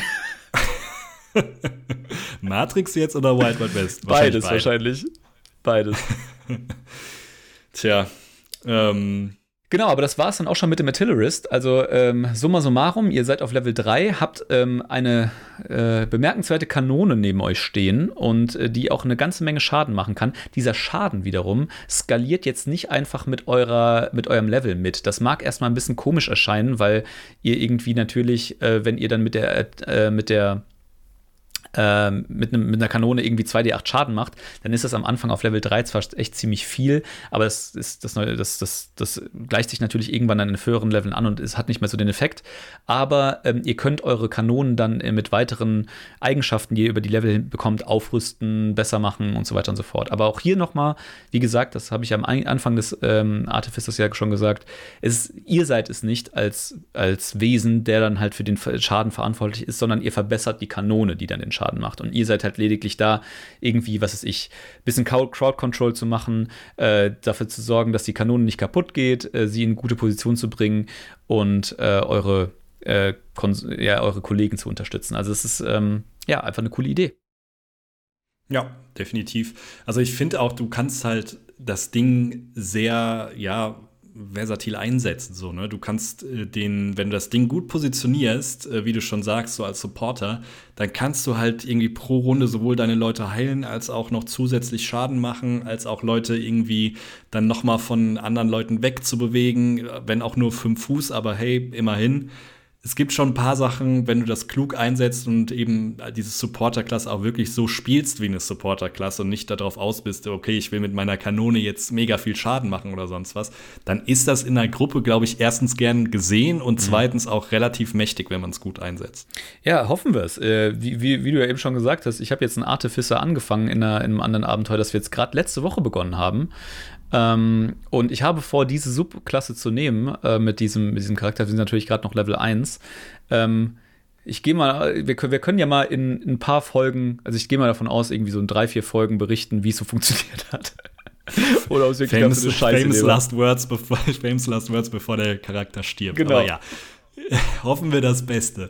S2: Matrix jetzt oder Wild Wild West?
S1: Wahrscheinlich Beides wahrscheinlich. Beides.
S2: Tja, ähm,
S1: Genau, aber das war es dann auch schon mit dem Artillerist. Also ähm, summa summarum, ihr seid auf Level 3, habt ähm, eine äh, bemerkenswerte Kanone neben euch stehen und äh, die auch eine ganze Menge Schaden machen kann. Dieser Schaden wiederum skaliert jetzt nicht einfach mit, eurer, mit eurem Level mit. Das mag erstmal ein bisschen komisch erscheinen, weil ihr irgendwie natürlich, äh, wenn ihr dann mit der, äh, mit der äh, mit, ne, mit einer Kanone irgendwie 2d8 Schaden macht, dann ist das am Anfang auf Level 3 zwar echt ziemlich viel, aber es ist das, das, das, das gleicht sich natürlich irgendwann an den höheren Leveln an und es hat nicht mehr so den Effekt. Aber ähm, ihr könnt eure Kanonen dann äh, mit weiteren Eigenschaften, die ihr über die Level bekommt, aufrüsten, besser machen und so weiter und so fort. Aber auch hier nochmal, wie gesagt, das habe ich am Anfang des ähm, Artificers ja schon gesagt, es, ihr seid es nicht als, als Wesen, der dann halt für den Schaden verantwortlich ist, sondern ihr verbessert die Kanone, die dann den Schaden Schaden macht. Und ihr seid halt lediglich da, irgendwie, was weiß ich, bisschen Crowd-Control zu machen, äh, dafür zu sorgen, dass die Kanone nicht kaputt geht, äh, sie in gute Position zu bringen und äh, eure, äh, ja, eure Kollegen zu unterstützen. Also es ist ähm, ja einfach eine coole Idee.
S2: Ja, definitiv. Also ich finde auch, du kannst halt das Ding sehr, ja, versatil einsetzen. So, ne? Du kannst äh, den, wenn du das Ding gut positionierst, äh, wie du schon sagst, so als Supporter, dann kannst du halt irgendwie pro Runde sowohl deine Leute heilen, als auch noch zusätzlich Schaden machen, als auch Leute irgendwie dann noch mal von anderen Leuten wegzubewegen, wenn auch nur fünf Fuß, aber hey, immerhin es gibt schon ein paar Sachen, wenn du das klug einsetzt und eben diese Supporter-Klasse auch wirklich so spielst wie eine Supporter-Klasse und nicht darauf aus bist, okay, ich will mit meiner Kanone jetzt mega viel Schaden machen oder sonst was, dann ist das in der Gruppe, glaube ich, erstens gern gesehen und mhm. zweitens auch relativ mächtig, wenn man es gut einsetzt.
S1: Ja, hoffen wir es. Äh, wie, wie, wie, du ja eben schon gesagt hast, ich habe jetzt einen Artificer angefangen in, einer, in einem anderen Abenteuer, das wir jetzt gerade letzte Woche begonnen haben. Ähm, und ich habe vor, diese Subklasse zu nehmen äh, mit, diesem, mit diesem Charakter. Wir sind natürlich gerade noch Level 1. Ähm, ich gehe mal, wir, wir, können ja mal in, in ein paar Folgen, also ich gehe mal davon aus, irgendwie so in drei, vier Folgen berichten, wie es so funktioniert hat.
S2: Oder aus wirklich famous, eine Scheiße famous last, words bevor, famous last words, bevor der Charakter stirbt.
S1: Genau.
S2: Aber ja, hoffen wir das Beste.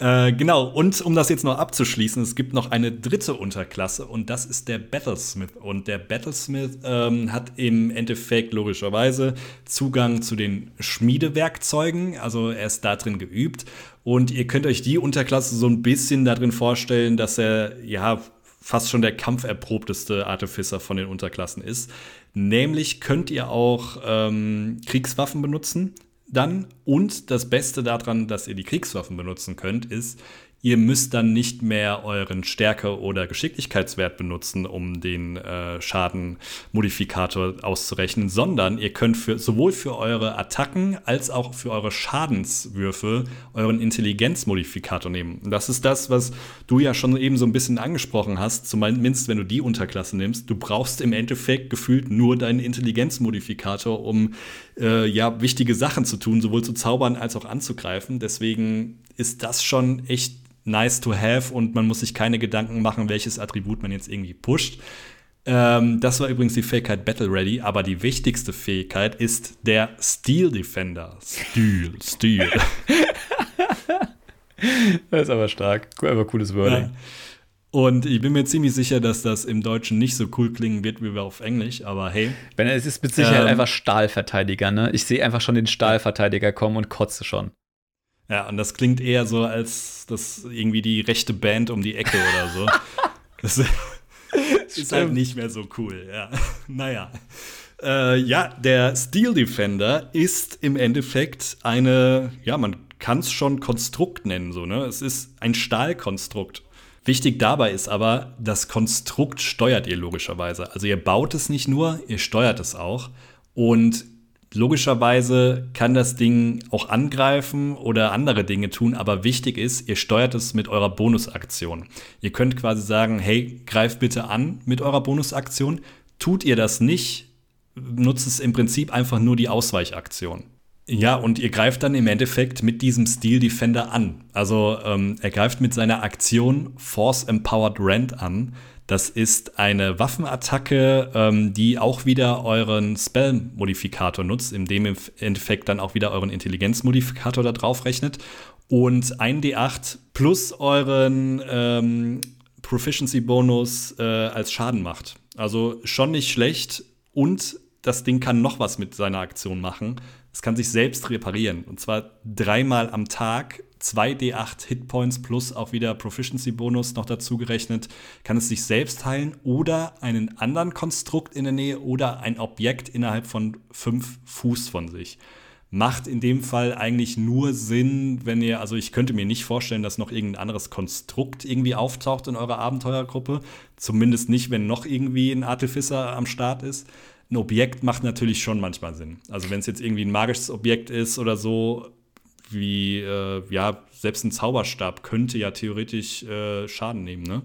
S2: Äh, genau, und um das jetzt noch abzuschließen, es gibt noch eine dritte Unterklasse und das ist der Battlesmith. Und der Battlesmith ähm, hat im Endeffekt logischerweise Zugang zu den Schmiedewerkzeugen, also er ist da drin geübt. Und ihr könnt euch die Unterklasse so ein bisschen darin vorstellen, dass er ja fast schon der kampferprobteste Artificer von den Unterklassen ist. Nämlich könnt ihr auch ähm, Kriegswaffen benutzen dann. Und das Beste daran, dass ihr die Kriegswaffen benutzen könnt, ist, Ihr müsst dann nicht mehr euren Stärke- oder Geschicklichkeitswert benutzen, um den äh, Schadenmodifikator auszurechnen, sondern ihr könnt für, sowohl für eure Attacken als auch für eure Schadenswürfe euren Intelligenzmodifikator nehmen. Und das ist das, was du ja schon eben so ein bisschen angesprochen hast, zumindest wenn du die Unterklasse nimmst. Du brauchst im Endeffekt gefühlt nur deinen Intelligenzmodifikator, um äh, ja wichtige Sachen zu tun, sowohl zu zaubern als auch anzugreifen. Deswegen ist das schon echt nice to have und man muss sich keine Gedanken machen, welches Attribut man jetzt irgendwie pusht. Ähm, das war übrigens die Fähigkeit Battle Ready, aber die wichtigste Fähigkeit ist der Steel Defender. Steel, Steel.
S1: das ist aber stark. Aber cooles Wording. Ja.
S2: Und ich bin mir ziemlich sicher, dass das im Deutschen nicht so cool klingen wird wie auf Englisch, aber hey.
S1: Wenn es ist mit Sicherheit ähm, einfach Stahlverteidiger, ne? Ich sehe einfach schon den Stahlverteidiger kommen und kotze schon.
S2: Ja, und das klingt eher so, als das irgendwie die rechte Band um die Ecke oder so. das ist halt nicht mehr so cool, ja. naja. Äh, ja, der Steel Defender ist im Endeffekt eine, ja, man kann es schon Konstrukt nennen, so, ne? Es ist ein Stahlkonstrukt. Wichtig dabei ist aber, das Konstrukt steuert ihr logischerweise. Also ihr baut es nicht nur, ihr steuert es auch. Und logischerweise kann das Ding auch angreifen oder andere Dinge tun, aber wichtig ist, ihr steuert es mit eurer Bonusaktion. Ihr könnt quasi sagen, hey, greift bitte an mit eurer Bonusaktion. Tut ihr das nicht, nutzt es im Prinzip einfach nur die Ausweichaktion. Ja, und ihr greift dann im Endeffekt mit diesem Steel Defender an. Also ähm, er greift mit seiner Aktion Force Empowered Rend an. Das ist eine Waffenattacke, ähm, die auch wieder euren Spell-Modifikator nutzt, in dem im Endeffekt dann auch wieder euren Intelligenz-Modifikator da drauf rechnet. Und ein D8 plus euren ähm, Proficiency-Bonus äh, als Schaden macht. Also schon nicht schlecht. Und das Ding kann noch was mit seiner Aktion machen. Es kann sich selbst reparieren. Und zwar dreimal am Tag 2d8 Hitpoints plus auch wieder Proficiency-Bonus noch dazu gerechnet, kann es sich selbst heilen oder einen anderen Konstrukt in der Nähe oder ein Objekt innerhalb von fünf Fuß von sich. Macht in dem Fall eigentlich nur Sinn, wenn ihr, also ich könnte mir nicht vorstellen, dass noch irgendein anderes Konstrukt irgendwie auftaucht in eurer Abenteuergruppe. Zumindest nicht, wenn noch irgendwie ein Artificer am Start ist. Ein Objekt macht natürlich schon manchmal Sinn. Also wenn es jetzt irgendwie ein magisches Objekt ist oder so, wie, äh, ja, selbst ein Zauberstab könnte ja theoretisch äh, Schaden nehmen, ne?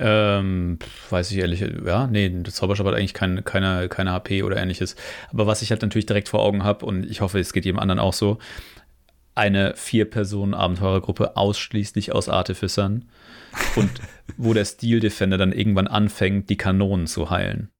S1: Ähm, weiß ich ehrlich, ja, nee, der Zauberstab hat eigentlich kein, keine, keine HP oder ähnliches. Aber was ich halt natürlich direkt vor Augen habe, und ich hoffe, es geht jedem anderen auch so, eine Vier-Personen-Abenteurergruppe ausschließlich aus Artificern und wo der Steel Defender dann irgendwann anfängt, die Kanonen zu heilen.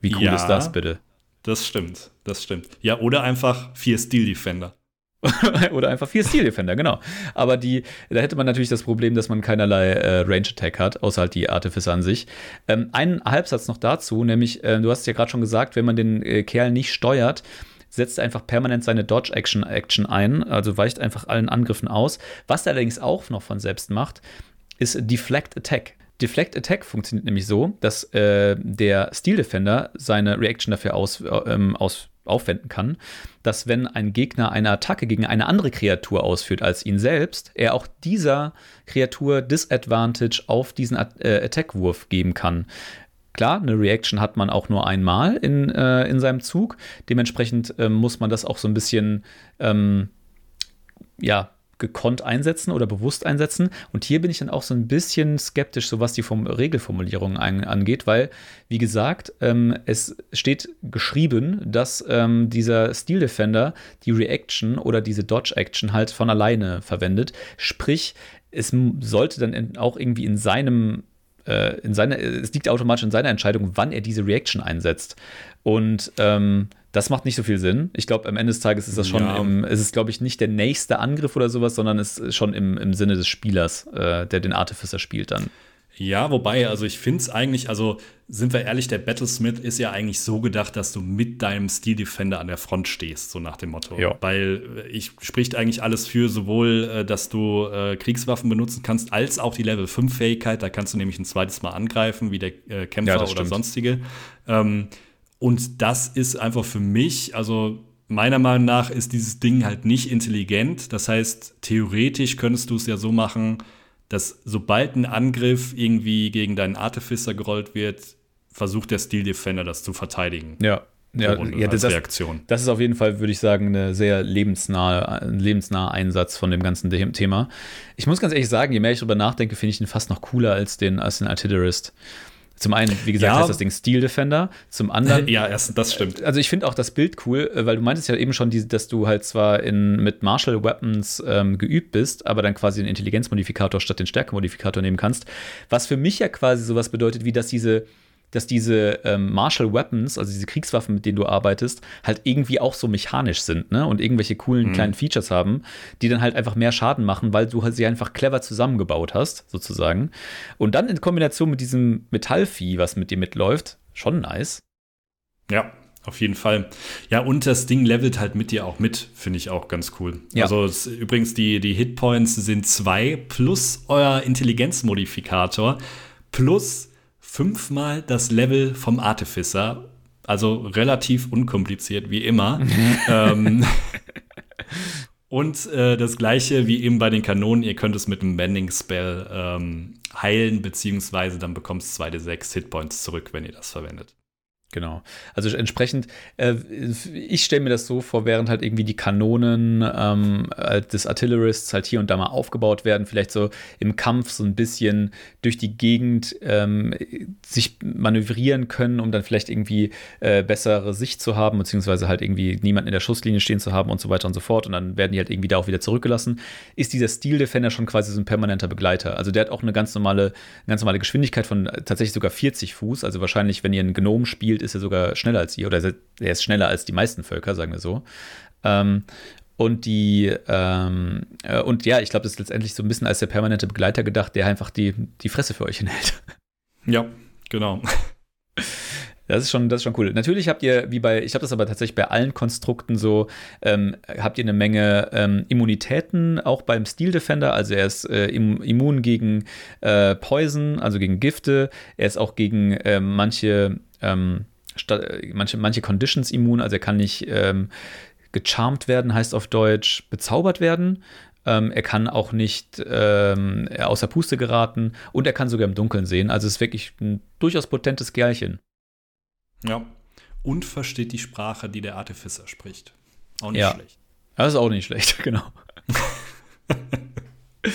S1: Wie cool ja, ist das bitte?
S2: Das stimmt, das stimmt. Ja, oder einfach vier Steel Defender.
S1: Oder einfach vier Steel Defender, genau. Aber die, da hätte man natürlich das Problem, dass man keinerlei äh, Range Attack hat, außer halt die Artificer an sich. Ähm, einen Halbsatz noch dazu, nämlich, äh, du hast ja gerade schon gesagt, wenn man den äh, Kerl nicht steuert, setzt er einfach permanent seine Dodge Action, Action ein, also weicht einfach allen Angriffen aus. Was er allerdings auch noch von selbst macht, ist Deflect Attack. Deflect Attack funktioniert nämlich so, dass äh, der Steel Defender seine Reaction dafür aus, äh, ähm, aus aufwenden kann, dass wenn ein Gegner eine Attacke gegen eine andere Kreatur ausführt als ihn selbst, er auch dieser Kreatur Disadvantage auf diesen äh, Attack-Wurf geben kann. Klar, eine Reaction hat man auch nur einmal in, äh, in seinem Zug. Dementsprechend ähm, muss man das auch so ein bisschen ähm, ja, gekonnt einsetzen oder bewusst einsetzen. Und hier bin ich dann auch so ein bisschen skeptisch, so was die Form Regelformulierung ein, angeht, weil, wie gesagt, ähm, es steht geschrieben, dass ähm, dieser Steel Defender die Reaction oder diese Dodge Action halt von alleine verwendet. Sprich, es sollte dann auch irgendwie in seinem äh, in seiner, es liegt automatisch in seiner Entscheidung, wann er diese Reaction einsetzt. Und ähm, das macht nicht so viel Sinn. Ich glaube, am Ende des Tages ist das schon, ja. im, ist es glaube ich, nicht der nächste Angriff oder sowas, sondern es ist schon im, im Sinne des Spielers, äh, der den Artificer spielt dann.
S2: Ja, wobei, also ich finde es eigentlich, also sind wir ehrlich, der Battlesmith ist ja eigentlich so gedacht, dass du mit deinem Steel Defender an der Front stehst, so nach dem Motto. Ja. Weil äh, ich spricht eigentlich alles für sowohl, äh, dass du äh, Kriegswaffen benutzen kannst, als auch die Level 5 Fähigkeit. Da kannst du nämlich ein zweites Mal angreifen, wie der äh, Kämpfer ja, oder stimmt. sonstige. Ähm, und das ist einfach für mich, also meiner Meinung nach ist dieses Ding halt nicht intelligent. Das heißt, theoretisch könntest du es ja so machen, dass sobald ein Angriff irgendwie gegen deinen Artificer gerollt wird, versucht der Steel Defender das zu verteidigen.
S1: Ja. Ja, Runde, ja das, Reaktion. Das ist auf jeden Fall, würde ich sagen, eine sehr lebensnahe, ein lebensnaher Einsatz von dem ganzen Thema. Ich muss ganz ehrlich sagen, je mehr ich darüber nachdenke, finde ich ihn fast noch cooler als den, als den Artillerist. Zum einen, wie gesagt, ja. heißt das Ding Steel Defender. Zum anderen.
S2: ja, das stimmt.
S1: Also ich finde auch das Bild cool, weil du meintest ja eben schon, dass du halt zwar in, mit Martial Weapons ähm, geübt bist, aber dann quasi den Intelligenzmodifikator statt den Stärkemodifikator nehmen kannst. Was für mich ja quasi sowas bedeutet, wie dass diese dass diese ähm, Martial Weapons, also diese Kriegswaffen, mit denen du arbeitest, halt irgendwie auch so mechanisch sind, ne? Und irgendwelche coolen mhm. kleinen Features haben, die dann halt einfach mehr Schaden machen, weil du halt sie einfach clever zusammengebaut hast, sozusagen. Und dann in Kombination mit diesem Metallvieh, was mit dir mitläuft, schon nice.
S2: Ja, auf jeden Fall. Ja, und das Ding levelt halt mit dir auch mit, finde ich auch ganz cool. Ja. Also es, übrigens, die, die Hitpoints sind zwei plus euer Intelligenzmodifikator plus fünfmal das Level vom Artificer. Also relativ unkompliziert, wie immer. ähm, und äh, das gleiche wie eben bei den Kanonen, ihr könnt es mit einem Bending-Spell ähm, heilen, beziehungsweise dann bekommst du 2d6 Hitpoints zurück, wenn ihr das verwendet.
S1: Genau. Also entsprechend, äh, ich stelle mir das so vor, während halt irgendwie die Kanonen ähm, äh, des Artillerists halt hier und da mal aufgebaut werden, vielleicht so im Kampf so ein bisschen durch die Gegend ähm, sich manövrieren können, um dann vielleicht irgendwie äh, bessere Sicht zu haben, beziehungsweise halt irgendwie niemanden in der Schusslinie stehen zu haben und so weiter und so fort. Und dann werden die halt irgendwie da auch wieder zurückgelassen. Ist dieser Steel Defender schon quasi so ein permanenter Begleiter? Also der hat auch eine ganz normale, ganz normale Geschwindigkeit von äh, tatsächlich sogar 40 Fuß. Also wahrscheinlich, wenn ihr einen Gnom spielt, spielt, ist er sogar schneller als ihr oder er ist schneller als die meisten Völker, sagen wir so. Ähm, und die, ähm, äh, und ja, ich glaube, das ist letztendlich so ein bisschen als der permanente Begleiter gedacht, der einfach die, die Fresse für euch hinhält.
S2: Ja, genau.
S1: Das ist schon, das ist schon cool. Natürlich habt ihr, wie bei, ich habe das aber tatsächlich bei allen Konstrukten so, ähm, habt ihr eine Menge ähm, Immunitäten, auch beim Steel Defender. Also er ist äh, immun gegen äh, Poison, also gegen Gifte. Er ist auch gegen äh, manche, ähm, manche, manche Conditions immun. Also er kann nicht ähm, gecharmt werden, heißt auf Deutsch bezaubert werden. Ähm, er kann auch nicht ähm, außer Puste geraten und er kann sogar im Dunkeln sehen. Also es ist wirklich ein durchaus potentes Kerlchen.
S2: Ja. Und versteht die Sprache, die der Artificer spricht. Auch nicht
S1: ja.
S2: schlecht.
S1: Das ist auch nicht schlecht, genau.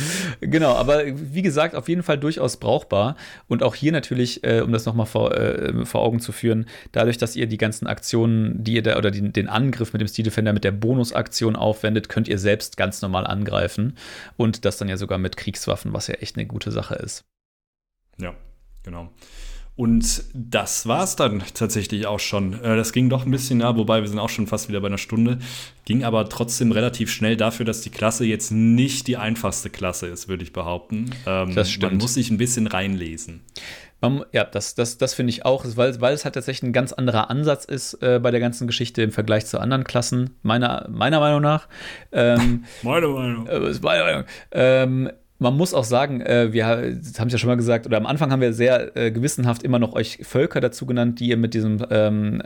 S1: genau, aber wie gesagt, auf jeden Fall durchaus brauchbar. Und auch hier natürlich, äh, um das nochmal vor, äh, vor Augen zu führen, dadurch, dass ihr die ganzen Aktionen, die ihr da oder die, den Angriff mit dem Steel Defender mit der Bonusaktion aufwendet, könnt ihr selbst ganz normal angreifen. Und das dann ja sogar mit Kriegswaffen, was ja echt eine gute Sache ist.
S2: Ja, genau. Und das war es dann tatsächlich auch schon. Äh, das ging doch ein bisschen nah, wobei wir sind auch schon fast wieder bei einer Stunde. Ging aber trotzdem relativ schnell dafür, dass die Klasse jetzt nicht die einfachste Klasse ist, würde ich behaupten.
S1: Ähm, das stimmt.
S2: Man muss sich ein bisschen reinlesen.
S1: Ja, das, das, das finde ich auch, weil, weil es halt tatsächlich ein ganz anderer Ansatz ist äh, bei der ganzen Geschichte im Vergleich zu anderen Klassen, meiner, meiner Meinung nach. Ähm,
S2: meine Meinung.
S1: Äh, meine Meinung. Ähm, man muss auch sagen, äh, wir haben es ja schon mal gesagt, oder am Anfang haben wir sehr äh, gewissenhaft immer noch euch Völker dazu genannt, die ihr mit diesem ähm,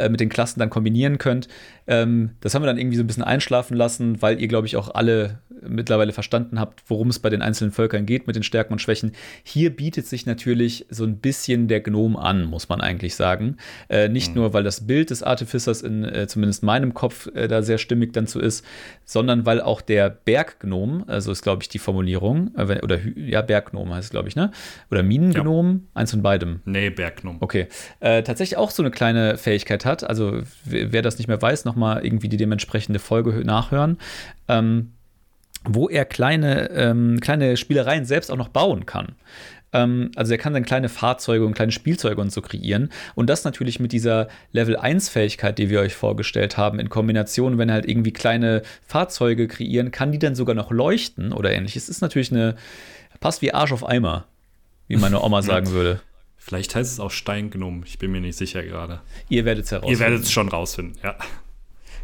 S1: äh, mit den Klassen dann kombinieren könnt. Ähm, das haben wir dann irgendwie so ein bisschen einschlafen lassen, weil ihr, glaube ich, auch alle mittlerweile verstanden habt, worum es bei den einzelnen Völkern geht mit den Stärken und Schwächen. Hier bietet sich natürlich so ein bisschen der Gnom an, muss man eigentlich sagen. Äh, nicht mhm. nur, weil das Bild des Artificers in äh, zumindest meinem Kopf äh, da sehr stimmig dann zu ist, sondern weil auch der Berggnom, also ist glaube ich die Formulierung, äh, oder ja, Berggnom heißt es glaube ich, ne? Oder Minengnom, ja. eins von beidem.
S2: Nee, Berggnom.
S1: Okay. Äh, tatsächlich auch so eine kleine Fähigkeit hat. Also wer das nicht mehr weiß, nochmal irgendwie die dementsprechende Folge nachhören. Ähm, wo er kleine, ähm, kleine Spielereien selbst auch noch bauen kann. Ähm, also er kann dann kleine Fahrzeuge und kleine Spielzeuge und so kreieren. Und das natürlich mit dieser Level 1-Fähigkeit, die wir euch vorgestellt haben, in Kombination, wenn er halt irgendwie kleine Fahrzeuge kreieren, kann die dann sogar noch leuchten oder ähnliches. Ist natürlich eine, passt wie Arsch auf Eimer, wie meine Oma sagen würde.
S2: Vielleicht heißt es auch Steingnom, ich bin mir nicht sicher gerade.
S1: Ihr werdet es
S2: herausfinden. Ihr werdet es schon rausfinden, ja.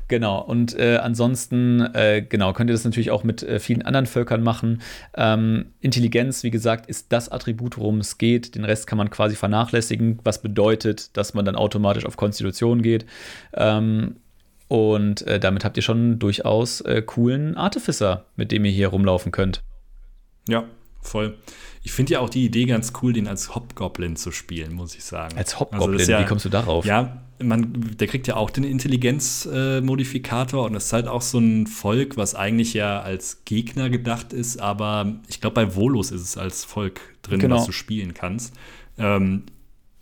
S1: Genau, und äh, ansonsten, äh, genau, könnt ihr das natürlich auch mit äh, vielen anderen Völkern machen. Ähm, Intelligenz, wie gesagt, ist das Attribut, worum es geht. Den Rest kann man quasi vernachlässigen, was bedeutet, dass man dann automatisch auf Konstitution geht. Ähm, und äh, damit habt ihr schon durchaus äh, coolen Artificer, mit dem ihr hier rumlaufen könnt.
S2: Ja, voll. Ich finde ja auch die Idee ganz cool, den als Hobgoblin zu spielen, muss ich sagen.
S1: Als Hobgoblin? Also ja, Wie kommst du darauf?
S2: Ja, man, der kriegt ja auch den Intelligenzmodifikator äh, und das ist halt auch so ein Volk, was eigentlich ja als Gegner gedacht ist, aber ich glaube, bei Volus ist es als Volk drin, genau. was du spielen kannst. Ähm,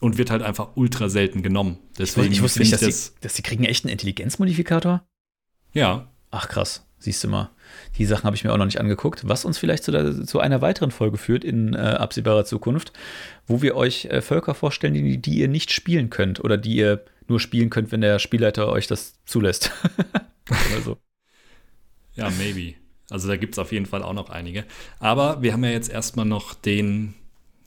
S2: und wird halt einfach ultra selten genommen.
S1: Deswegen ich, wusste nicht, dass, das, die, dass die kriegen echt einen Intelligenzmodifikator?
S2: Ja.
S1: Ach krass, siehst du mal. Die Sachen habe ich mir auch noch nicht angeguckt, was uns vielleicht zu, der, zu einer weiteren Folge führt in äh, absehbarer Zukunft, wo wir euch äh, Völker vorstellen, die, die ihr nicht spielen könnt oder die ihr nur spielen könnt, wenn der Spielleiter euch das zulässt. oder so.
S2: Ja, maybe. Also da gibt es auf jeden Fall auch noch einige. Aber wir haben ja jetzt erstmal noch den,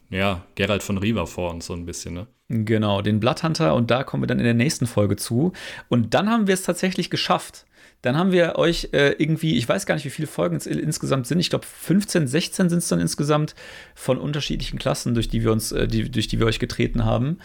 S2: ja, Gerald von Riva vor uns so ein bisschen, ne?
S1: Genau, den Bloodhunter und da kommen wir dann in der nächsten Folge zu. Und dann haben wir es tatsächlich geschafft. Dann haben wir euch äh, irgendwie, ich weiß gar nicht, wie viele Folgen es insgesamt sind. Ich glaube, 15, 16 sind es dann insgesamt von unterschiedlichen Klassen, durch die wir uns, äh, die, durch die wir euch getreten haben.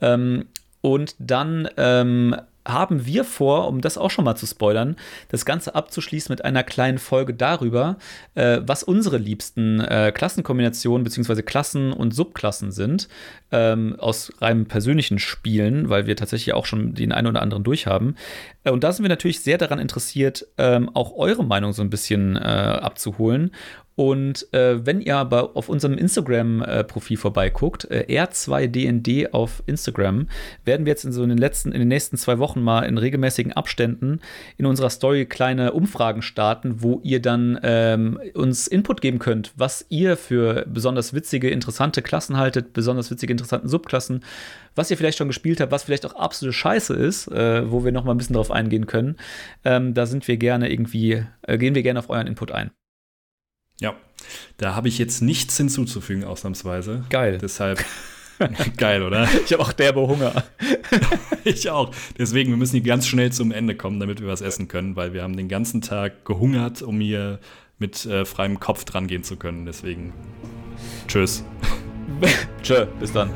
S1: Ähm, Und dann ähm, haben wir vor, um das auch schon mal zu spoilern, das Ganze abzuschließen mit einer kleinen Folge darüber, äh, was unsere liebsten äh, Klassenkombinationen bzw. Klassen und Subklassen sind, ähm, aus reinem persönlichen Spielen, weil wir tatsächlich auch schon den einen oder anderen durchhaben. Äh, und da sind wir natürlich sehr daran interessiert, ähm, auch eure Meinung so ein bisschen äh, abzuholen. Und äh, wenn ihr aber auf unserem Instagram-Profil vorbeiguckt, äh, R2DND auf Instagram, werden wir jetzt in so den letzten, in den nächsten zwei Wochen mal in regelmäßigen Abständen in unserer Story kleine Umfragen starten, wo ihr dann ähm, uns Input geben könnt, was ihr für besonders witzige, interessante Klassen haltet, besonders witzige, interessanten Subklassen, was ihr vielleicht schon gespielt habt, was vielleicht auch absolute Scheiße ist, äh, wo wir noch mal ein bisschen drauf eingehen können. Ähm, da sind wir gerne irgendwie, äh, gehen wir gerne auf euren Input ein.
S2: Ja, da habe ich jetzt nichts hinzuzufügen, ausnahmsweise.
S1: Geil.
S2: Deshalb. Geil, oder?
S1: Ich habe auch derbe Hunger.
S2: ich auch. Deswegen, wir müssen hier ganz schnell zum Ende kommen, damit wir was essen können, weil wir haben den ganzen Tag gehungert, um hier mit äh, freiem Kopf dran gehen zu können. Deswegen, tschüss.
S1: Tschö, bis dann.